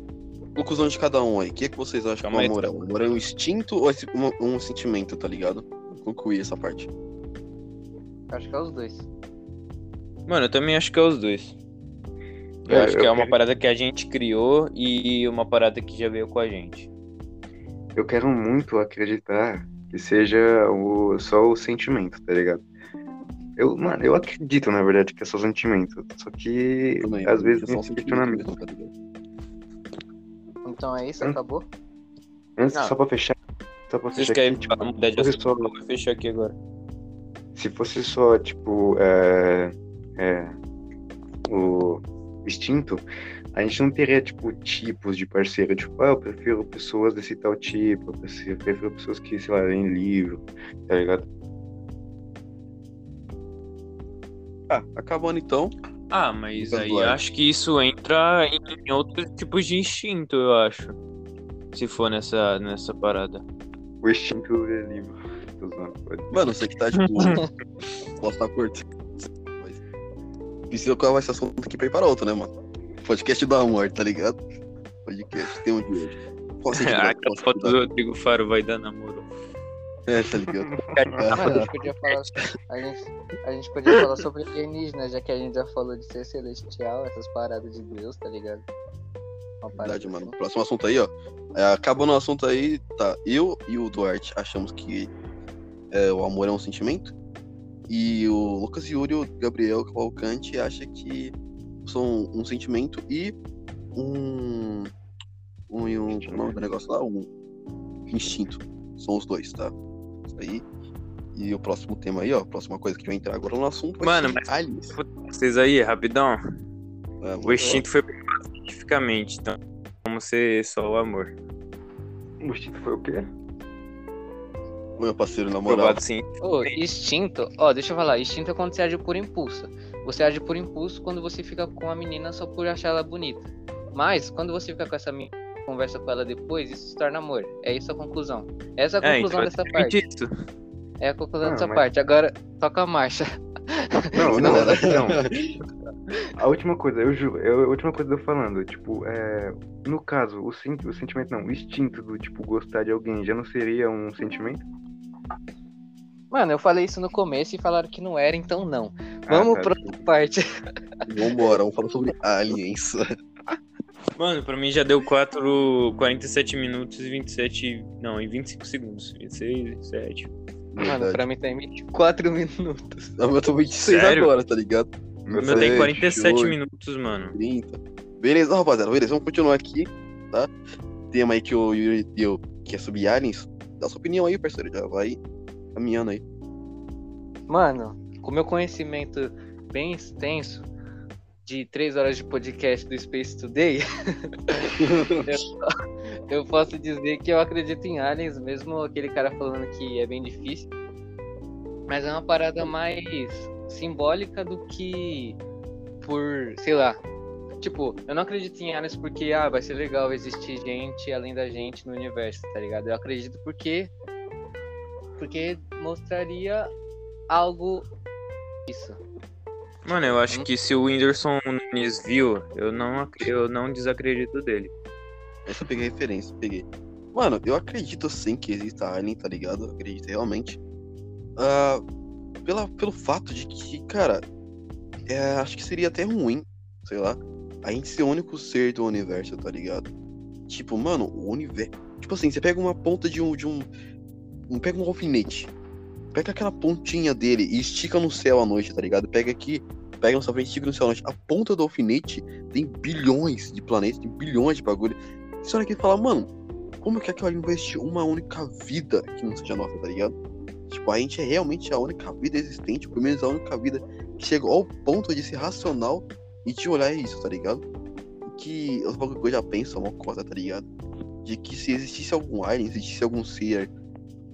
conclusão de cada um aí. O que, é que vocês acham Calma que o amor é? O amor é um instinto ou é um, um sentimento, tá ligado? Concluir essa parte. Acho que é os dois. Mano, eu também acho que é os dois. Eu É, acho que eu é uma parada que a gente criou e uma parada que já veio com a gente. Eu quero muito acreditar que seja o, só o sentimento, tá ligado? Eu, mano, eu acredito, na verdade, que é só sentimento. Só que Também, às vezes esse sentimento questionamento. mesmo, tá ligado? Então é isso, Hum. acabou? Antes, Não. só pra fechar. Só pra Vocês fechar querem aqui, tipo, mudar de assunto? só- Eu vou fechar aqui agora. se fosse só, tipo, é, é, o instinto, a gente não teria, tipo, tipos de parceiro. Tipo, ah, eu prefiro pessoas desse tal tipo, eu prefiro prefiro pessoas que, sei lá, leem livro, tá ligado? Ah, acabando então. Ah, mas aí acho que isso entra em outros tipos de instinto, eu acho. Se for nessa, nessa parada. O instinto é livro. Mano, você que tá, tipo. posso estar curto. Mas. Precisa colocar esse assunto aqui pra ir para outro, né, mano? Podcast do amor, tá ligado? Podcast, tem um? Ah, Qual aquela foto do? Rodrigo Faro vai dar namoro. É, tá ligado? Mano, a gente podia falar. A gente, a gente podia falar sobre alienígena, já que a gente já falou de ser celestial, essas paradas de Deus, tá ligado? Verdade, mano. assim. Próximo assunto aí, ó. É, acabando o assunto aí, tá. Eu e o Duarte achamos que é, o amor é um sentimento. E o Lucas Yuri e o Gabriel Cavalcante acha que são um sentimento e um. Um. um é o nome do negócio lá? Um instinto. São os dois, tá? Isso aí. E o próximo tema aí, ó. A próxima coisa que vai entrar agora no assunto. Mano, mas- aliens. Vocês aí, rapidão. É, O instinto foi provado cientificamente, então como ser só o amor. O instinto foi o quê? Meu parceiro, na moral. Provado sim. Ô, instinto, ó, deixa eu falar, instinto é quando você age por impulso. Você age por impulso quando você fica com a menina só por achar ela bonita. Mas quando você fica com essa menina, conversa com ela depois, isso se torna amor. É isso a conclusão. Essa é a É, conclusão então é dessa parte. isso. É a conclusão Ah, dessa mas- parte. Agora, toca a marcha. Não, não, Não, não. A última coisa, eu juro, eu, a última coisa que eu tô falando, tipo, é, no caso, o, sen- o sentimento não, o instinto do, tipo, gostar de alguém já não seria um sentimento? Mano, eu falei isso no começo e falaram que não era, então não. Ah, Vamos tá, pra outra parte. Vambora, vamos falar sobre aliens. Mano, pra mim já deu 4, 47 minutos e 27. Não, em 25 segundos. 26, 27. Mano, Verdade. pra mim tem 24 minutos. Eu tô 26 Sério? agora, tá ligado? O meu tem 47 show. minutos, mano. 30. Beleza, rapaziada, beleza, vamos continuar aqui, tá? Tema aí que o Yuri deu, que é sobre aliens. Dá sua opinião aí, parceiro, já vai caminhando aí. Mano, com meu conhecimento bem extenso de 3 horas de podcast do Space Today, eu posso dizer que eu acredito em aliens, mesmo aquele cara falando que é bem difícil. Mas é uma parada mais simbólica do que por, sei lá. Tipo, eu não acredito em aliens porque, ah, vai ser legal existir gente além da gente no universo, tá ligado? Eu acredito porque. Porque mostraria algo. Isso. Mano, eu acho que se o Whindersson Nunes viu, eu não, eu não desacredito dele. Essa eu peguei referência, peguei. Mano, eu acredito sim que exista alien, tá ligado? Eu acredito realmente. Ah, pela, pelo fato de que, cara, é, acho que seria até ruim, sei lá, a gente ser o único ser do universo, tá ligado? Tipo, mano, o universo. Tipo assim, você pega uma ponta de um. De um, pega um alfinete. Pega aquela pontinha dele e estica no céu à noite, tá ligado? Pega aqui, pega na sua frente e estica no céu à noite. A ponta do alfinete tem bilhões de planetas, tem bilhões de bagulho. Você olha aqui e fala, mano, como que aquilo ali não vai existir uma única vida que não seja nossa, tá ligado? Tipo, a gente é realmente a única vida existente, pelo menos a única vida que chegou ao ponto de ser racional e de olhar isso, tá ligado? Que os bagulho que eu já penso é uma coisa, tá ligado? De que se existisse algum alien, existisse algum ser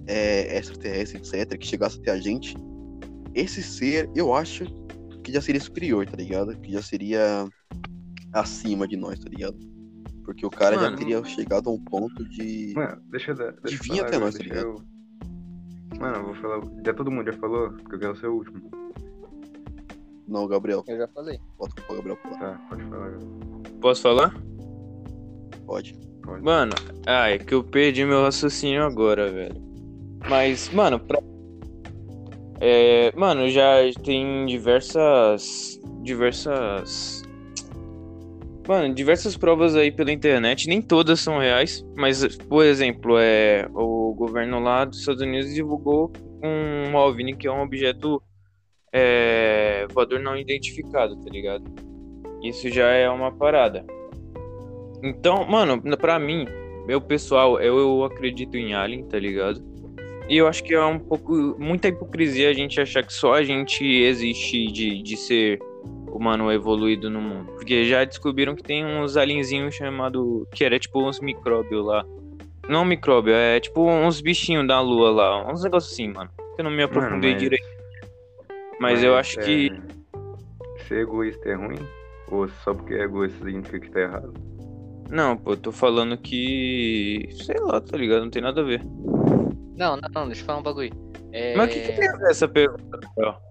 é, extraterrestre, etc., que chegasse até a gente, esse ser, eu acho que já seria superior, tá ligado? Que já seria acima de nós, tá ligado? Porque o cara Mano. já teria chegado a um ponto de. Mano, deixa eu dar. Deixa Divina falar até nós, tá deixa eu... Mano, eu vou falar. Já todo mundo já falou? Porque eu quero ser o último. Não, Gabriel. Eu já falei. Bota o Gabriel falar. Tá, pode falar. agora. Posso falar? Pode. Pode. Mano, ah, é que eu perdi meu raciocínio agora, velho. Mas, mano, pra. É, mano, já tem diversas. Diversas. Mano, diversas provas aí pela internet, nem todas são reais, mas, por exemplo, é, o governo lá dos Estados Unidos divulgou um OVNI, que é um objeto é, voador não identificado, tá ligado? Isso já é uma parada. Então, mano, pra mim, meu pessoal, eu, eu acredito em Alien, tá ligado? E eu acho que é um pouco. Muita hipocrisia a gente achar que só a gente existe de, de ser humano evoluído no mundo. Porque já descobriram que tem uns alienzinhos chamado. que era tipo uns micróbios lá. Não micróbio, é tipo uns bichinhos da lua lá. Uns negócios assim, mano. Eu não me aprofundei mas- direito. Mas, eu acho é, que. Ser egoísta é ruim? Ou só porque é egoísta significa que tá errado? Não, pô, eu tô falando que. Sei lá, tá ligado? Não tem nada a ver. Não, não, não, deixa eu falar um bagulho. É, Mas o que, que tem a ver essa pergunta, Rafael?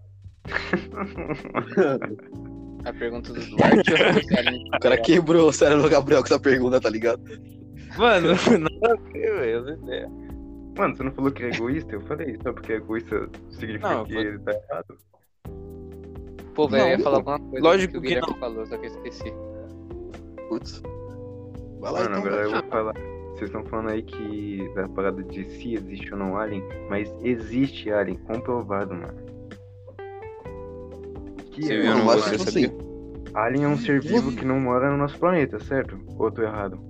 A pergunta do Duarte? O cara quebrou o cérebro do Gabriel com essa pergunta, tá ligado? Mano, nada a ver, velho. Mano, você não falou que é egoísta? Eu falei, só porque egoísta significa Não, que foi- ele tá errado. Pô, velho, eu ia falar alguma coisa lógico que o que Guilherme não. falou, só que eu esqueci. Putz. Vai lá Mano, então, agora eu vou falar. Vocês estão falando aí que da parada de se existe ou não alien, mas existe alien, comprovado, mano. Que Você é, viu? Eu Não, vou tipo assim, Alien é um ser vivo que não mora no nosso planeta, certo? Ou eu tô errado?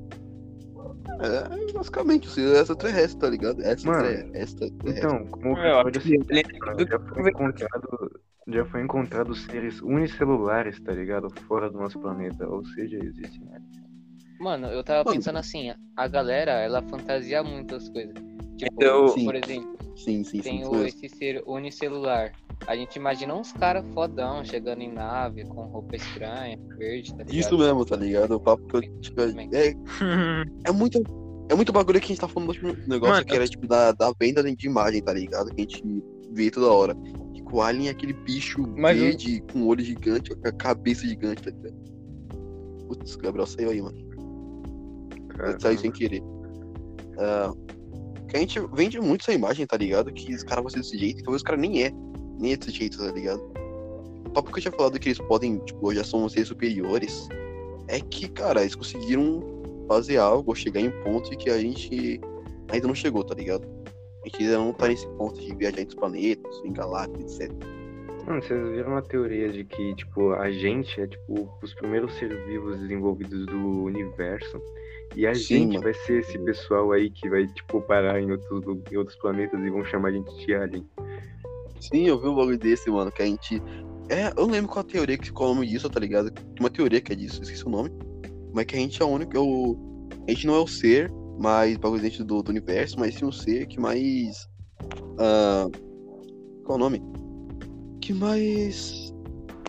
é basicamente, assim, essa terrestre, tá ligado? Essa Mano, terrestre. Então, como Eu pessoal acho já, foi encontrado, já foi encontrado seres unicelulares, tá ligado? Fora do nosso planeta, ou seja, existem aliens. Mano, eu tava Mano. pensando assim, a galera, ela fantasia muitas coisas. Tipo, Então- por Sim. exemplo, Sim, sim, sim. tem o, esse ser unicelular. A gente imagina uns caras fodão chegando em nave com roupa estranha, verde, tá ligado? Isso mesmo, tá ligado? O papo que eu tipo, é, é muito. É muito bagulho que a gente tá falando do negócio Mano, que era tipo da, da venda de imagem, tá ligado? Que a gente vê toda hora. Que o Alien é aquele bicho Mas verde com olho gigante, com a cabeça gigante, tá ligado? Putz, o Gabriel saiu aí, mano. Cara, Saiu sem querer. Ah, que a gente vende muito essa imagem, tá ligado? Que os caras vão ser desse jeito, e talvez os caras nem é. Nem é desse jeito, tá ligado? O papo que eu tinha falado que eles podem, tipo, já são seres superiores. É que, cara, eles conseguiram fazer algo, chegar em um ponto que a gente ainda não chegou, tá ligado? A gente ainda não tá nesse ponto de viajar entre os planetas, em galáxias, etc. Mano, vocês viram a teoria de que, tipo, a gente é, tipo, os primeiros seres vivos desenvolvidos do universo. E a Sim, gente mano. vai ser esse pessoal aí que vai, tipo, parar em outros, em outros planetas e vão chamar a gente de alien. Sim, eu vi um bagulho desse, mano, que a gente. É, eu lembro qual a teoria que é o nome disso, tá ligado? Tem uma teoria que é disso, eu esqueci o nome. Mas que a gente é o único, é o. A gente não é o ser mais bagulho dentro do, do universo, mas sim o ser que mais. ah, qual é o nome? Que mais.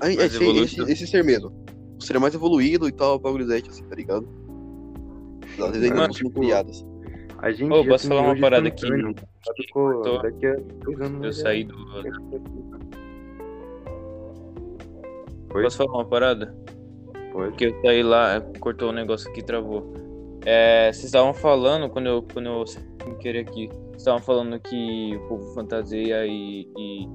A, Mais é, esse, esse, esse ser mesmo. O ser mais evoluído e tal, bagulho assim, tá ligado? Às vezes ainda não são tipo, criadas. A gente já posso falar uma parada aqui? que, pô, Tô- daqui a dois anos Eu já- saí do. Oi? Posso falar uma parada? Pode. Porque eu saí lá, cortou o negócio aqui, travou. É, vocês estavam falando, quando eu, quando eu sem querer aqui, vocês estavam falando que o povo fantasia e, e,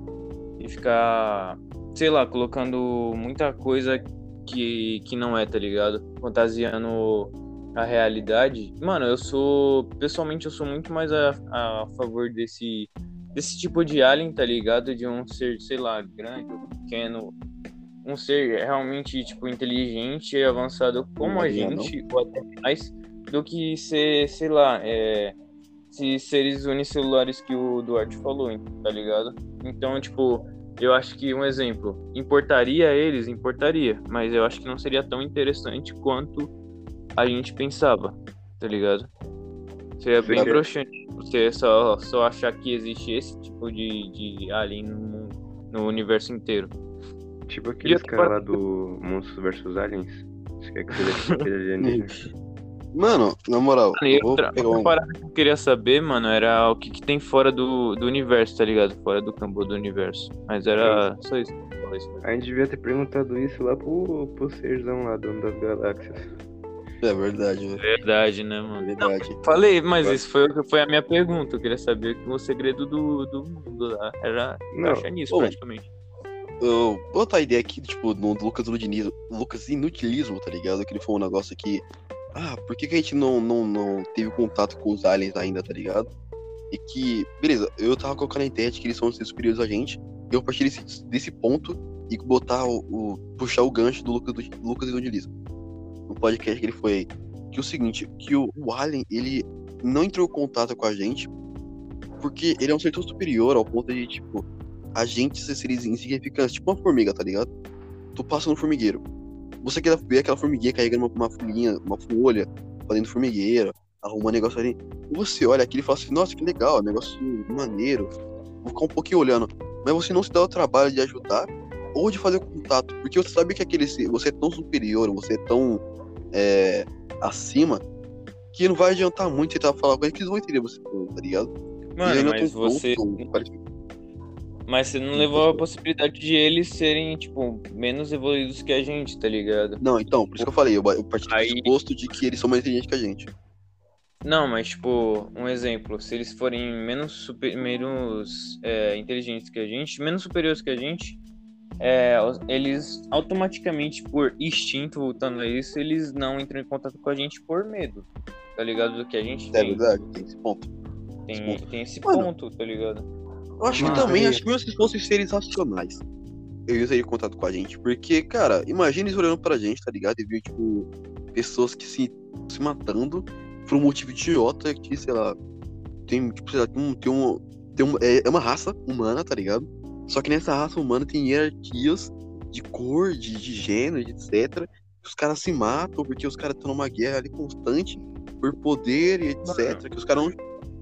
e ficar, sei lá, colocando muita coisa que, que não é, tá ligado? Fantasiando a realidade. Mano, eu sou, pessoalmente, eu sou muito mais a, a favor desse, desse tipo de alien, tá ligado? De um ser, sei lá, grande ou pequeno, um ser realmente tipo inteligente e avançado como a não. gente ou até mais do que ser sei lá é, esses seres unicelulares que o Duarte falou tá ligado então tipo eu acho que um exemplo importaria eles importaria mas eu acho que não seria tão interessante quanto a gente pensava tá ligado seria bem Seria- broxante você só só achar que existe esse tipo de, de alien no, mundo- no universo inteiro Tipo aqueles caras lá do Monstros vs Aliens. Você quer que seja tipo aquele alienígena? Mano, na moral, Mano, eu vou outra, pegar outra parada que eu queria saber, mano, era o que, que tem fora do, do universo, tá ligado? Fora do campo do universo. Mas era só isso. Só isso mesmo. A gente devia ter perguntado isso lá pro, pro serzão lá, dono das galáxias. É verdade, velho. Verdade, né, É mano? verdade. Falei, mas isso foi, que- foi a minha pergunta. Eu queria saber o segredo do, do mundo lá. Era Não. achar nisso, Ô, praticamente. Eu vou botar a ideia aqui, tipo, no Lucas Inutilismo, Lucas Inutilismo, tá ligado? Que ele falou um negócio aqui. Ah, por que, que a gente não, não, não teve contato com os aliens ainda, tá ligado? E que, beleza, eu tava colocando a ideia de que eles são seres superiores a gente. E eu partir desse, desse ponto e botar o, o- puxar o gancho do Lucas, do Lucas Inutilismo. No podcast que ele foi. Que é o seguinte, que o, o Alien, ele não entrou em contato com a gente porque ele é um ser tão superior ao ponto de, tipo, a gente ser seres insignificantes, tipo uma formiga, tá ligado? Tu passa no formigueiro. Você quer ver aquela formiguinha carregando uma, uma folhinha, uma folha, fazendo formigueiro, arruma um negócio ali. Você olha aquilo e fala assim, nossa, que legal, negócio maneiro. Vou ficar um pouquinho olhando. Mas você não se dá o trabalho de ajudar ou de fazer contato. Porque você sabe que aquele você é tão superior, você é tão é, acima, que não vai adiantar muito você tentar falar com eles que eles vão entender você, tá ligado? Mano, mas você. Mas você não levou a possibilidade de eles serem, tipo, menos evoluídos que a gente, tá ligado? Não, então, por isso que eu falei, eu, eu parti do Aí- pressuposto de que eles são mais inteligentes que a gente. Não, mas tipo, um exemplo, se eles forem menos, super, menos é, inteligentes que a gente, menos superiores que a gente, é, eles automaticamente, por instinto, voltando a isso, eles não entram em contato com a gente por medo, tá ligado? Do que a gente É tem. verdade, tem esse ponto. Tem, tem esse Mano. ponto, tá ligado? Eu acho Mano, que também, e- acho que mesmo se fossem seres racionais, eu ia ter contato com a gente. Porque, cara, imagina eles olhando pra gente, tá ligado? E ver, tipo, pessoas que se, se matando por um motivo idiota que, sei lá, tem, tipo, sei lá, tem, um, tem, um, tem um, é, é uma raça humana, tá ligado? Só que nessa raça humana tem hierarquias de cor, de, de gênero, etc. Os caras se matam porque os caras estão numa guerra ali constante por poder e etc. Que os caras não,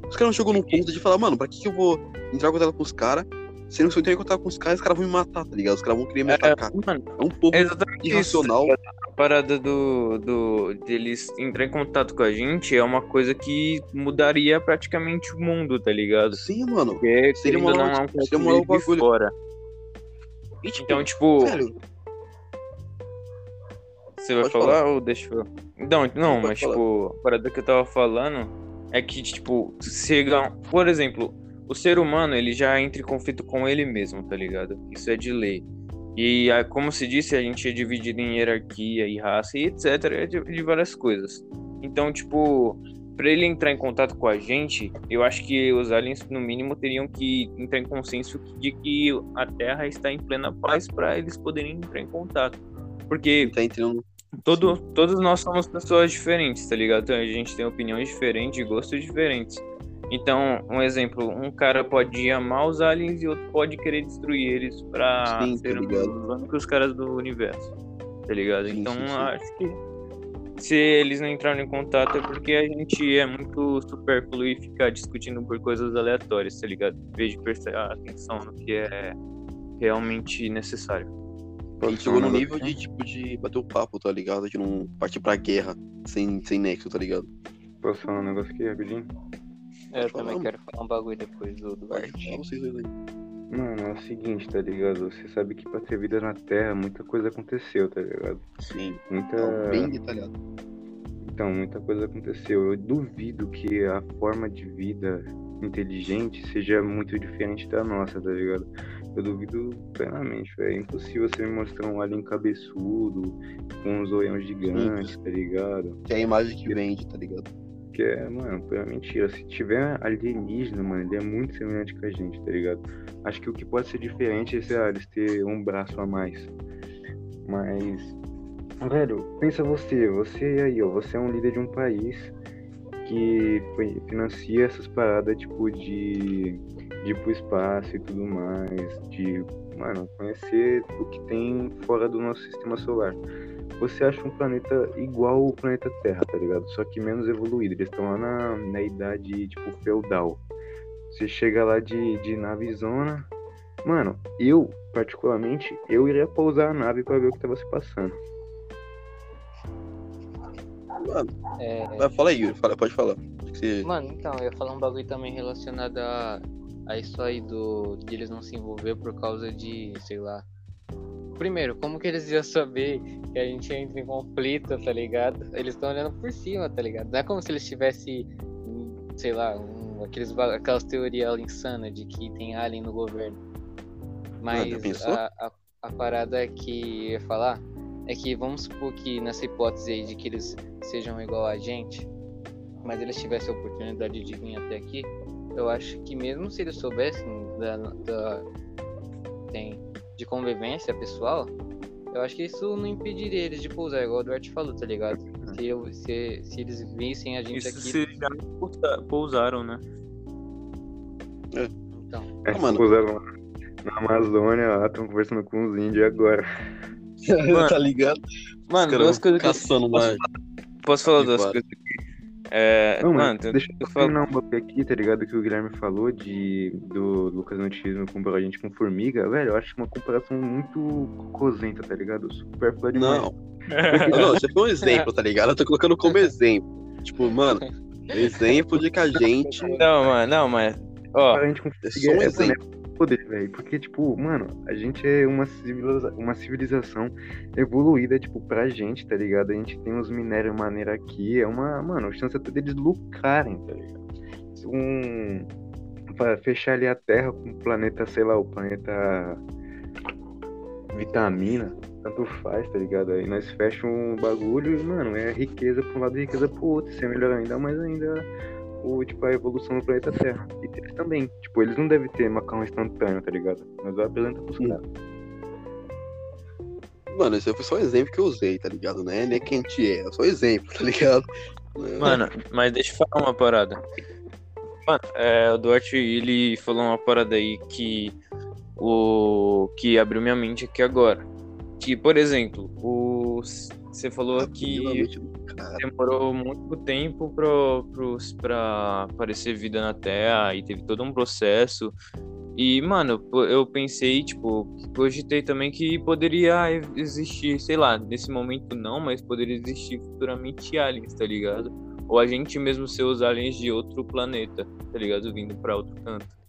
os caras não chegam num ponto de falar, mano, pra que, que eu vou entrar em contato com os caras? Se eu não entrar em contato com os caras, os caras vão me matar, tá ligado? Os caras vão querer me atacar. mano, É um pouco é exatamente irracional. isso. A parada do, do deles entrar em contato com a gente é uma coisa que mudaria praticamente o mundo, tá ligado? Sim, mano. Porque Seria uma- não, é um seria uma fora. E, tipo, Então, tipo, velho, você vai falar, falar. ou deixa eu. Não, não, Pode mas falar. tipo, a parada que eu tava falando é que, tipo, chega. Por exemplo, o ser humano ele já entra em conflito com ele mesmo, tá ligado? Isso é de lei. E ah, como se disse, a gente é dividido em hierarquia e raça e etc. é De, várias coisas. Então, tipo, pra ele entrar em contato com a gente, eu acho que os aliens, no mínimo, teriam que entrar em consenso de que a Terra está em plena paz pra eles poderem entrar em contato. Porque tá entrando. Todo, todos nós somos pessoas diferentes, tá ligado? Então, a gente tem opiniões diferentes e gostos diferentes. Então, um exemplo, um cara pode amar os aliens e outro pode querer destruir eles pra Sim, tá ser ligado. os únicos caras do universo. Tá ligado? Sim, então, sim, sim. acho que se eles não entraram em contato é porque a gente é muito supérfluo e ficar discutindo por coisas aleatórias, tá ligado? Em vez de prestar atenção no que é realmente necessário. A gente chegou no nível de, tipo, de bater o papo, tá ligado? De não partir pra guerra sem, sem nexo, tá ligado? Posso falar um negócio aqui rapidinho? É, Eu falar, também mano. quero falar um bagulho depois do Pode Duarte. falar vocês dois aí. Mano, é o seguinte, tá ligado? Você sabe que pra ter vida na Terra, muita coisa aconteceu, tá ligado? Sim. Muita. Não, bem detalhado. Então, muita coisa aconteceu. Eu duvido que a forma de vida inteligente seja muito diferente da nossa, tá ligado? Eu duvido plenamente, velho. É impossível você me mostrar um alien cabeçudo, com um zoião gigante, tá ligado? Que é a imagem que vende, tá ligado? Que é, mano, pura mentira. Se tiver alienígena, mano, ele é muito semelhante com a gente, tá ligado? Acho que o que pode ser diferente é, eles ter um braço a mais. Mas, velho, pensa você, você aí, ó, você é um líder de um país que financia essas paradas, tipo, de, de ir pro espaço e tudo mais, de, mano, conhecer o que tem fora do nosso sistema solar você acha um planeta igual o planeta Terra, tá ligado? Só que menos evoluído. Eles estão lá na, na idade, tipo, feudal. Você chega lá de, de navezona. Mano, eu, particularmente, eu iria pousar a nave pra ver o que tava se passando. Mano, É, vai, fala aí, Yuri. Fala, pode falar. Você- Mano, então, eu ia falar um bagulho também relacionado a, a isso aí do, de eles não se envolver por causa de, sei lá. Primeiro, como que eles iam saber que a gente entra em conflito, tá ligado? Eles estão olhando por cima, tá ligado? Não é como se eles tivessem, sei lá, um, aqueles, aquelas teorias insanas de que tem alien no governo. Mas a, a, a parada que eu ia falar é que vamos supor que nessa hipótese aí de que eles sejam igual a gente, mas eles tivessem a oportunidade de vir até aqui, eu acho que mesmo se eles soubessem da, da tem de convivência pessoal, eu acho que isso não impediria eles de pousar, igual o Duarte falou, tá ligado? Se, eu, se, se eles vissem a gente Isso aqui, se já pousa- pousaram, né? então. É, mano. pousaram lá na Amazônia, lá, estão conversando com os índios agora. Mano, tá ligado? Mano, duas coisas que eu caçando posso, mais. posso falar duas coisas. É, Não, mano, deixa eu falo- terminar um bagulho aqui, tá ligado? Que o Guilherme falou de do Lucas Notismo comparar a gente com formiga, velho. Eu acho uma comparação muito cocosenta, tá ligado? Super demais. Não. Não, isso foi um exemplo, tá ligado? Eu tô colocando como exemplo. Tipo, mano, exemplo de que a gente. Não, mano, não, mas. Ó, É só um é exemplo. Poder, velho. Porque, tipo, mano, a gente é uma, civiliza- uma civilização evoluída, tipo, pra gente, tá ligado? A gente tem uns minérios maneira aqui. É uma, mano, chance até deles lucrarem, tá ligado? Um. Pra fechar ali a Terra com o planeta, sei lá, o planeta. Vitamina. Tanto faz, tá ligado? Aí nós fechamos um bagulho e, mano, é riqueza pra um lado e riqueza pro outro. Isso é melhor ainda, mas ainda o, tipo, a evolução do planeta Terra. E eles também. Tipo, eles não devem ter macarrão instantâneo, tá ligado? Mas vai apresentar pros caras. Mano, esse foi só um exemplo que eu usei, tá ligado? Né? Nem quem te é, é só exemplo, tá ligado? Mano, mas deixa eu falar uma parada. Mano, é, o Duarte, ele falou uma parada aí que o que abriu minha mente aqui agora. Que, por exemplo, o você falou que Minimamente do cara. demorou muito tempo pro, pros, pra aparecer vida na Terra e teve todo um processo. E, mano, eu pensei, tipo, cogitei também que poderia existir, sei lá, nesse momento não, mas poderia existir futuramente aliens, tá ligado? Ou a gente mesmo ser os aliens de outro planeta, tá ligado? Vindo pra outro canto.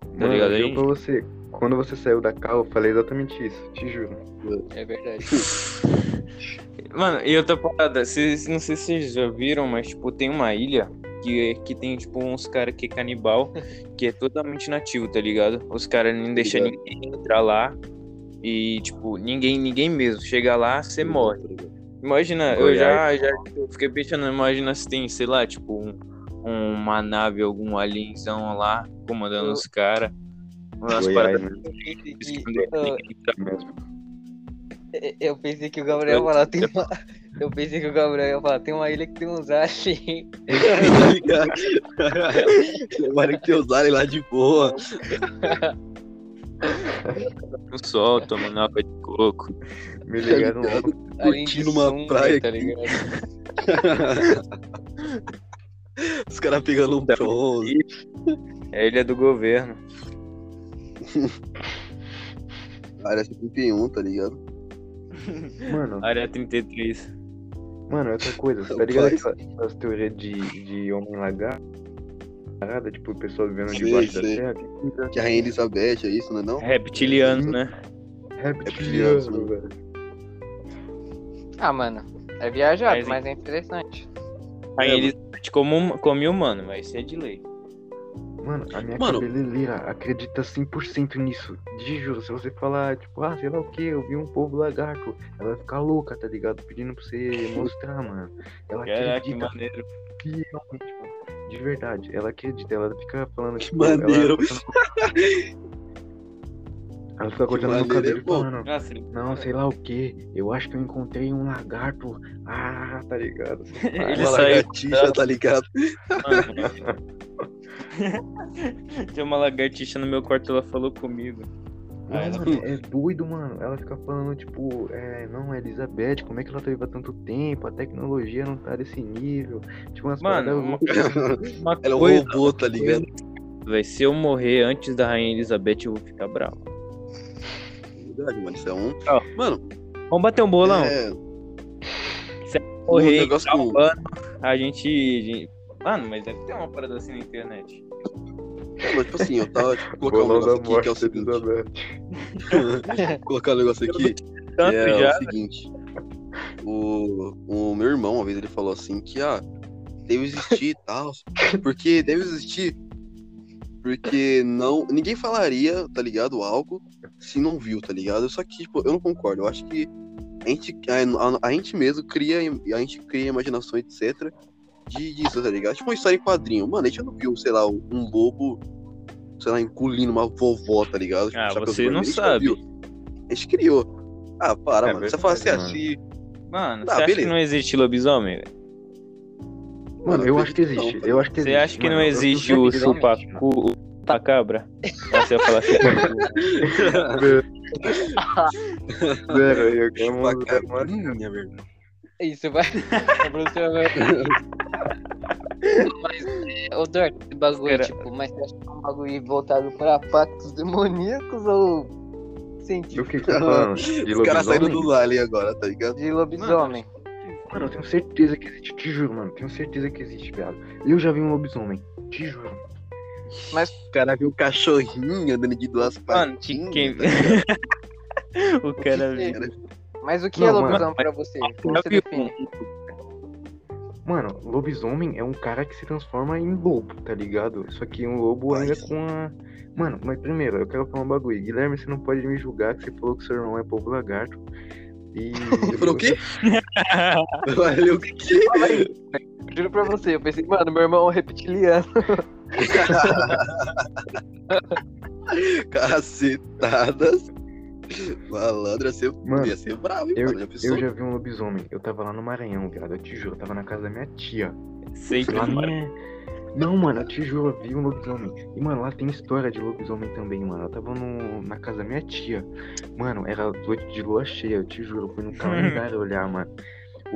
Tá Mano, ligado eu aí? pra você, quando você saiu da carro, eu falei exatamente isso, te juro. É verdade. Mano, e outra parada, cês, não sei se vocês já viram, mas, tipo, tem uma ilha que, que tem, tipo, uns caras que é canibal, que é totalmente nativo, tá ligado? Os caras não deixam ninguém entrar lá e, tipo, ninguém, ninguém mesmo. Chega lá, você morre. Imagina, eu já, já fiquei pensando, imagina se tem, sei lá, tipo, um- uma nave, algum alienzão lá, comandando Eu- os caras. Umas Goiás, paradas né? Eu pensei que que- não eu- pensei que o Gabriel ia falar, tem uma... Eu pensei que o Gabriel ia falar, tem uma ilha que tem uns aliens. tá? Tomara que teus aliens lá de boa. no sol, tomando água de coco. Me ligaram Tá ligado? Curtindo uma praia tá ligado? Os caras pegando um bronze. É a ilha do governo. Área 71, tá ligado? Mano, Área 33. mano, outra coisa, você tá ligado aquela- aquelas teorias de, de homem lagarto? Parada, tipo, o pessoal vivendo debaixo da terra. Que a Rainha Elizabeth, é isso, não é não? Reptilianos, né? reptiliano, reptiliano, velho. Ah, mano, é viajado, Mas, mas é interessante. Aí É, eles como come humano, mas isso é de lei. Mano, a minha Mano. cabeleireira acredita 100% nisso. De juro, se você falar, tipo, ah, sei lá o que, eu vi um povo lagarto, ela vai ficar louca, tá ligado? Pedindo pra você mostrar, mano. Ela Caraca, que acredita maneiro. fielmente, mano. De verdade, ela acredita, ela fica falando, Que tipo, maneiro. Ela, ela fica cortando meu cabelo é falando, não, sei lá o que, eu acho que eu encontrei um lagarto. Ah, tá ligado? ele Uma saiu. lagartixa, tá ligado? Tinha uma lagartixa no meu quarto, ela falou comigo. Ah, ela- Mano, é doido, mano. Ela fica falando, tipo, é, não, Elizabeth, como é que ela tá viva há tanto tempo? A tecnologia não tá desse nível. Tipo, umas Mano, paradas uma, loucas. uma Ela é um coisa, robô, tá ligado? Vai, se eu morrer antes da Rainha Elizabeth, eu vou ficar bravo. Verdade, mano. Isso é um. Ó, Mano, Vamos bater um bolão? é. morrer um negócio ano, a gente, Mano, mas deve ter uma parada assim na internet. Não, tipo assim, eu tava tipo, colocar um negócio aqui que é o seguinte. Colocar um negócio aqui. que Tanto é já. o seguinte. O, o meu irmão, uma vez, ele falou assim que, ah, deve existir e tal. Porque deve existir. Porque não. Ninguém falaria, tá ligado? Algo se não viu, tá ligado? Só que, tipo, eu não concordo. Eu acho que a gente, a, a gente mesmo cria, a gente cria imaginação, etc. De, disso, tá ligado? Tipo uma história em quadrinho. Mano, a gente não viu, sei lá, um lobo, sei lá, engolindo uma vovó, tá ligado? Tipo, Ah, você não sabe. viu. A gente criou. Ah, para, É mano. Você verdade, fala assim, mano. assim. Mano, Ah, você acha beleza. que não existe lobisomem, velho? Mano, eu acho que existe. Eu acho que Você existe. acha que mano. não existe o chupacu, o chupacabra? Ou você ia falar chupacu? Zero, eu quero uma- Chupacabrinha, velho. Isso vai. vai- mas, é, ô Dort, esse bagulho, Cara- tipo, mas você acha que é um bagulho voltado pra pactos demoníacos ou Do científico que que você tá falando? Os caras saíram do lá ali agora, tá ligado? de lobisomem? Mano, eu tenho certeza que existe, te juro, mano. Tenho certeza que existe, viado. Eu já vi um lobisomem, te juro. O cara viu o cachorrinho andando de duas Mano, patinhas. quem... tá ligado? o cara viu. Mas o que Não, é mano, lobisomem pra você? Como você define? Mano, lobisomem é um cara que se transforma em lobo, tá ligado? Só que um lobo Ai. ainda com a. Mano, mas primeiro, eu quero falar um bagulho. Guilherme, você não pode me julgar que você falou que seu irmão é povo lagarto. E. Ele falou o quê? Valeu, o quê? Juro pra você, eu pensei, mano, meu irmão é um reptiliano. Cacetadas. Malandro, ia ser, Mano, ia ser bravo, hein, Eu, mano? Eu já vi um lobisomem. Eu tava lá no Maranhão, viado. Eu te juro, eu tava na casa da minha tia. Sempre Lá mano. minha... Não, mano, eu te juro, eu vi um lobisomem. E, mano, lá tem história de lobisomem também, mano. Eu tava no... na casa da minha tia. Mano, era noite de lua cheia, eu te juro. Eu fui no calendário olhar, mano.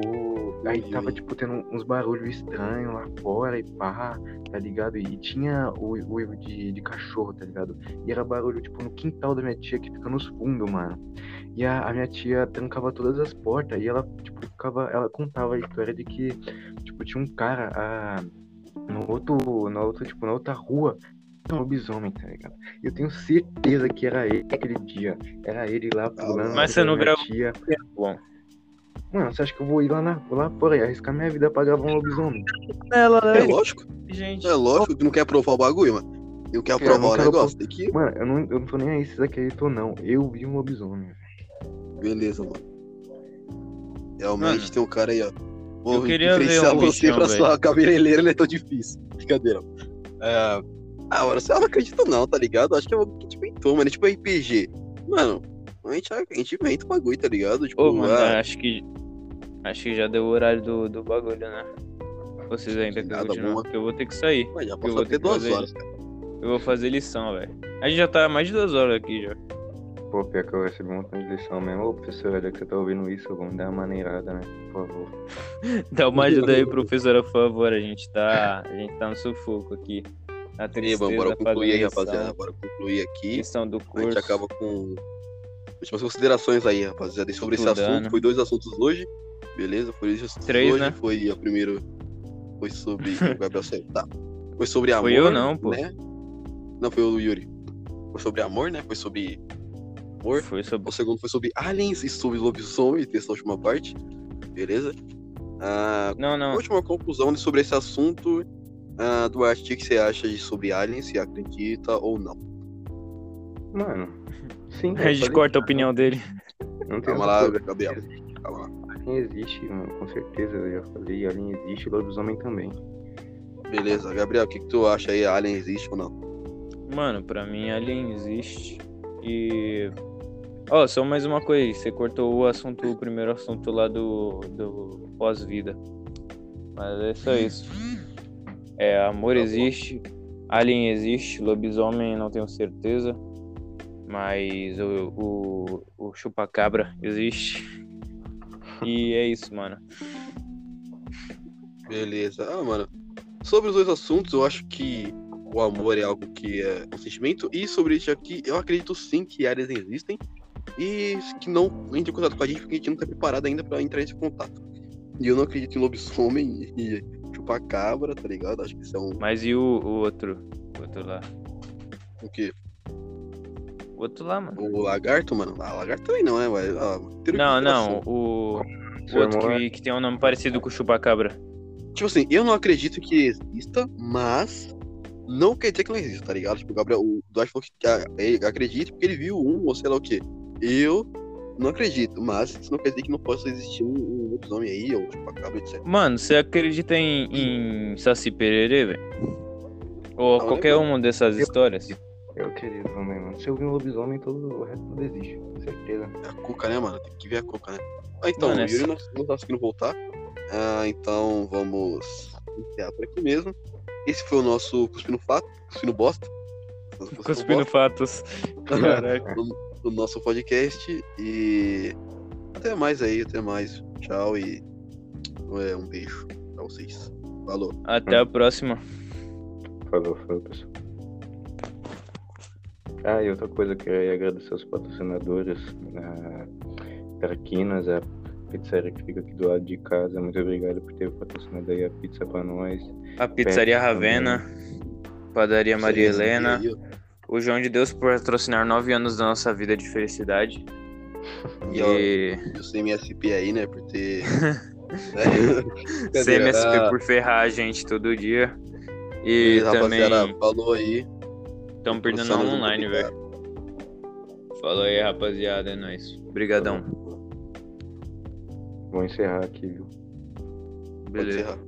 O... Aí tava, tipo, tendo uns barulhos estranhos lá fora e pá, tá ligado? E tinha o uivo de, de cachorro, tá ligado? E era barulho, tipo, no quintal da minha tia, que fica nos fundos, mano. E a, a minha tia trancava todas as portas e ela, tipo, ficava. Ela contava a história de que, tipo, tinha um cara ah, no outro. Na outra, tipo, na outra rua. Um lobisomem, tá ligado? E eu tenho certeza que era ele aquele dia. Era ele lá pulando. Mas você não gravou? Tia. Bom. Mano, você acha que eu vou ir lá, na, vou lá fora e arriscar minha vida pra gravar um lobisomem? Ela, É lógico, gente. é lógico que não quer provar o bagulho, mano. Não quer Eu provar não o quero negócio, tem que. Mano, eu não, eu não tô nem aí se vocês acreditam ou não. Eu vi um lobisomem, velho. Beleza, mano. Realmente Mano, tem um cara aí, ó. Eu queria ver um você bichão, pra sua cabeleireira, não é tão difícil. Brincadeira. É... Ah, mano, você não acredita não, tá ligado? Acho que é algo que a gente inventou, mano. É tipo RPG. Mano, a gente, a gente inventa o bagulho, tá ligado? Tipo, Ô, mano, ah, acho que. Acho que já deu o horário do, do bagulho, né? Vocês ainda querem Nada continuar? Porque eu vou ter que sair. mas já eu passou até duas horas, cara. Eu vou fazer lição, velho. A gente já tá há mais de duas horas aqui já. Pô, pior que eu recebi um montão de lição mesmo. Ô, professora, já que você tá ouvindo isso, vamos dar uma maneirada, né? Por favor. Dá uma ajuda aí, professora, por favor. A gente tá, a gente tá no sufoco aqui. A tristeza vamos, bora concluir aí, rapaziada. Bora concluir aqui. Questão do A gente curso. acaba com últimas considerações aí, rapaziada. E sobre esse Estudando. assunto, foi dois assuntos hoje. Beleza? Foi dois assuntos Três, hoje. né? Foi a primeira. Foi sobre. o Gabriel saiu. Tá. Foi sobre amor. eu não, pô. Né? Não, foi o Yuri. Foi sobre amor, né? Foi sobre amor. Foi sobre. O segundo foi sobre aliens e sobre lobisomem, essa última parte. Beleza? A Não, não. última conclusão sobre esse assunto. ah, Duarte, o que você acha de- sobre aliens? Se acredita ou não? Mano, sim. A gente corta a opinião dele. Não tem Calma lá. Gabriel. Calma lá. Alien existe, mano, com certeza. Eu já falei, Alien existe, lobisomem também. Beleza, Gabriel, o que, que tu acha aí? Alien existe ou não? Mano, pra mim Alien existe. E. Ó, só mais uma coisa aí. Você cortou o assunto, o primeiro assunto lá do, do pós-vida. Mas é só isso. É, amor Tá existe. Alien existe. Lobisomem não tenho certeza. Mas o, o, o chupacabra existe. E é isso, mano. Beleza. Ah, mano. Sobre os dois assuntos, eu acho que o amor é algo que é um sentimento. E sobre isso aqui, eu acredito sim que aliens existem. E que não entre em contato com a gente porque a gente não tá preparado ainda pra entrar nesse contato. E eu não acredito em lobisomem e chupacabra, tá ligado? Acho que isso é um. Mas e o, o outro? O outro lá? O quê? O outro lá, mano. O lagarto, mano. Ah, lagarto também não, né? Mas, ah, Não, não, o, o outro irmão é- que, que tem um nome parecido com o chupacabra. Tipo assim, eu não acredito que exista, mas não quer dizer que não exista, tá ligado? Tipo, o Gabriel, o Duarte falou que ah, acredita porque ele viu um ou sei lá o quê. Eu não acredito, mas isso não quer dizer que não possa existir um, um lobisomem aí, ou tipo, a cabra, etc. Mano, você acredita em, em Saci Pererê, velho? Ou Não, qualquer lembro. uma dessas histórias? Eu acredito também, mano. Se eu vi um lobisomem, todo o resto tudo existe. Com certeza. É a cuca, né, mano? Tem que ver a cuca, né? Ah, então, Mano, o Yuri não, não tá conseguindo voltar. Ah, então vamos encerrar por aqui mesmo. Esse foi o nosso Cuspindo Fato, Cuspindo Bosta. Nosso Cuspindo fatos. Caraca. O, o nosso podcast. E até mais aí, até mais. Tchau e é, um beijo pra vocês. Falou. Até a próxima. Falou, falou, pessoal. Ah, e outra coisa, eu queria agradecer aos patrocinadores, a Traquinas, a pizzaria que fica aqui do lado de casa. Muito obrigado por ter patrocinado aí a pizza pra nós. A Pizzaria Ravena. Padaria Maria Helena. O João de Deus por patrocinar nove anos da nossa vida de felicidade. E, ó, E o CMSP aí, né, por ter. CMSP por ferrar a gente todo dia. E beleza, também falou aí. estão perdendo online, velho. Falou aí, rapaziada. É nóis. Obrigadão. Vou encerrar aqui, viu? Pode Beleza. encerrar.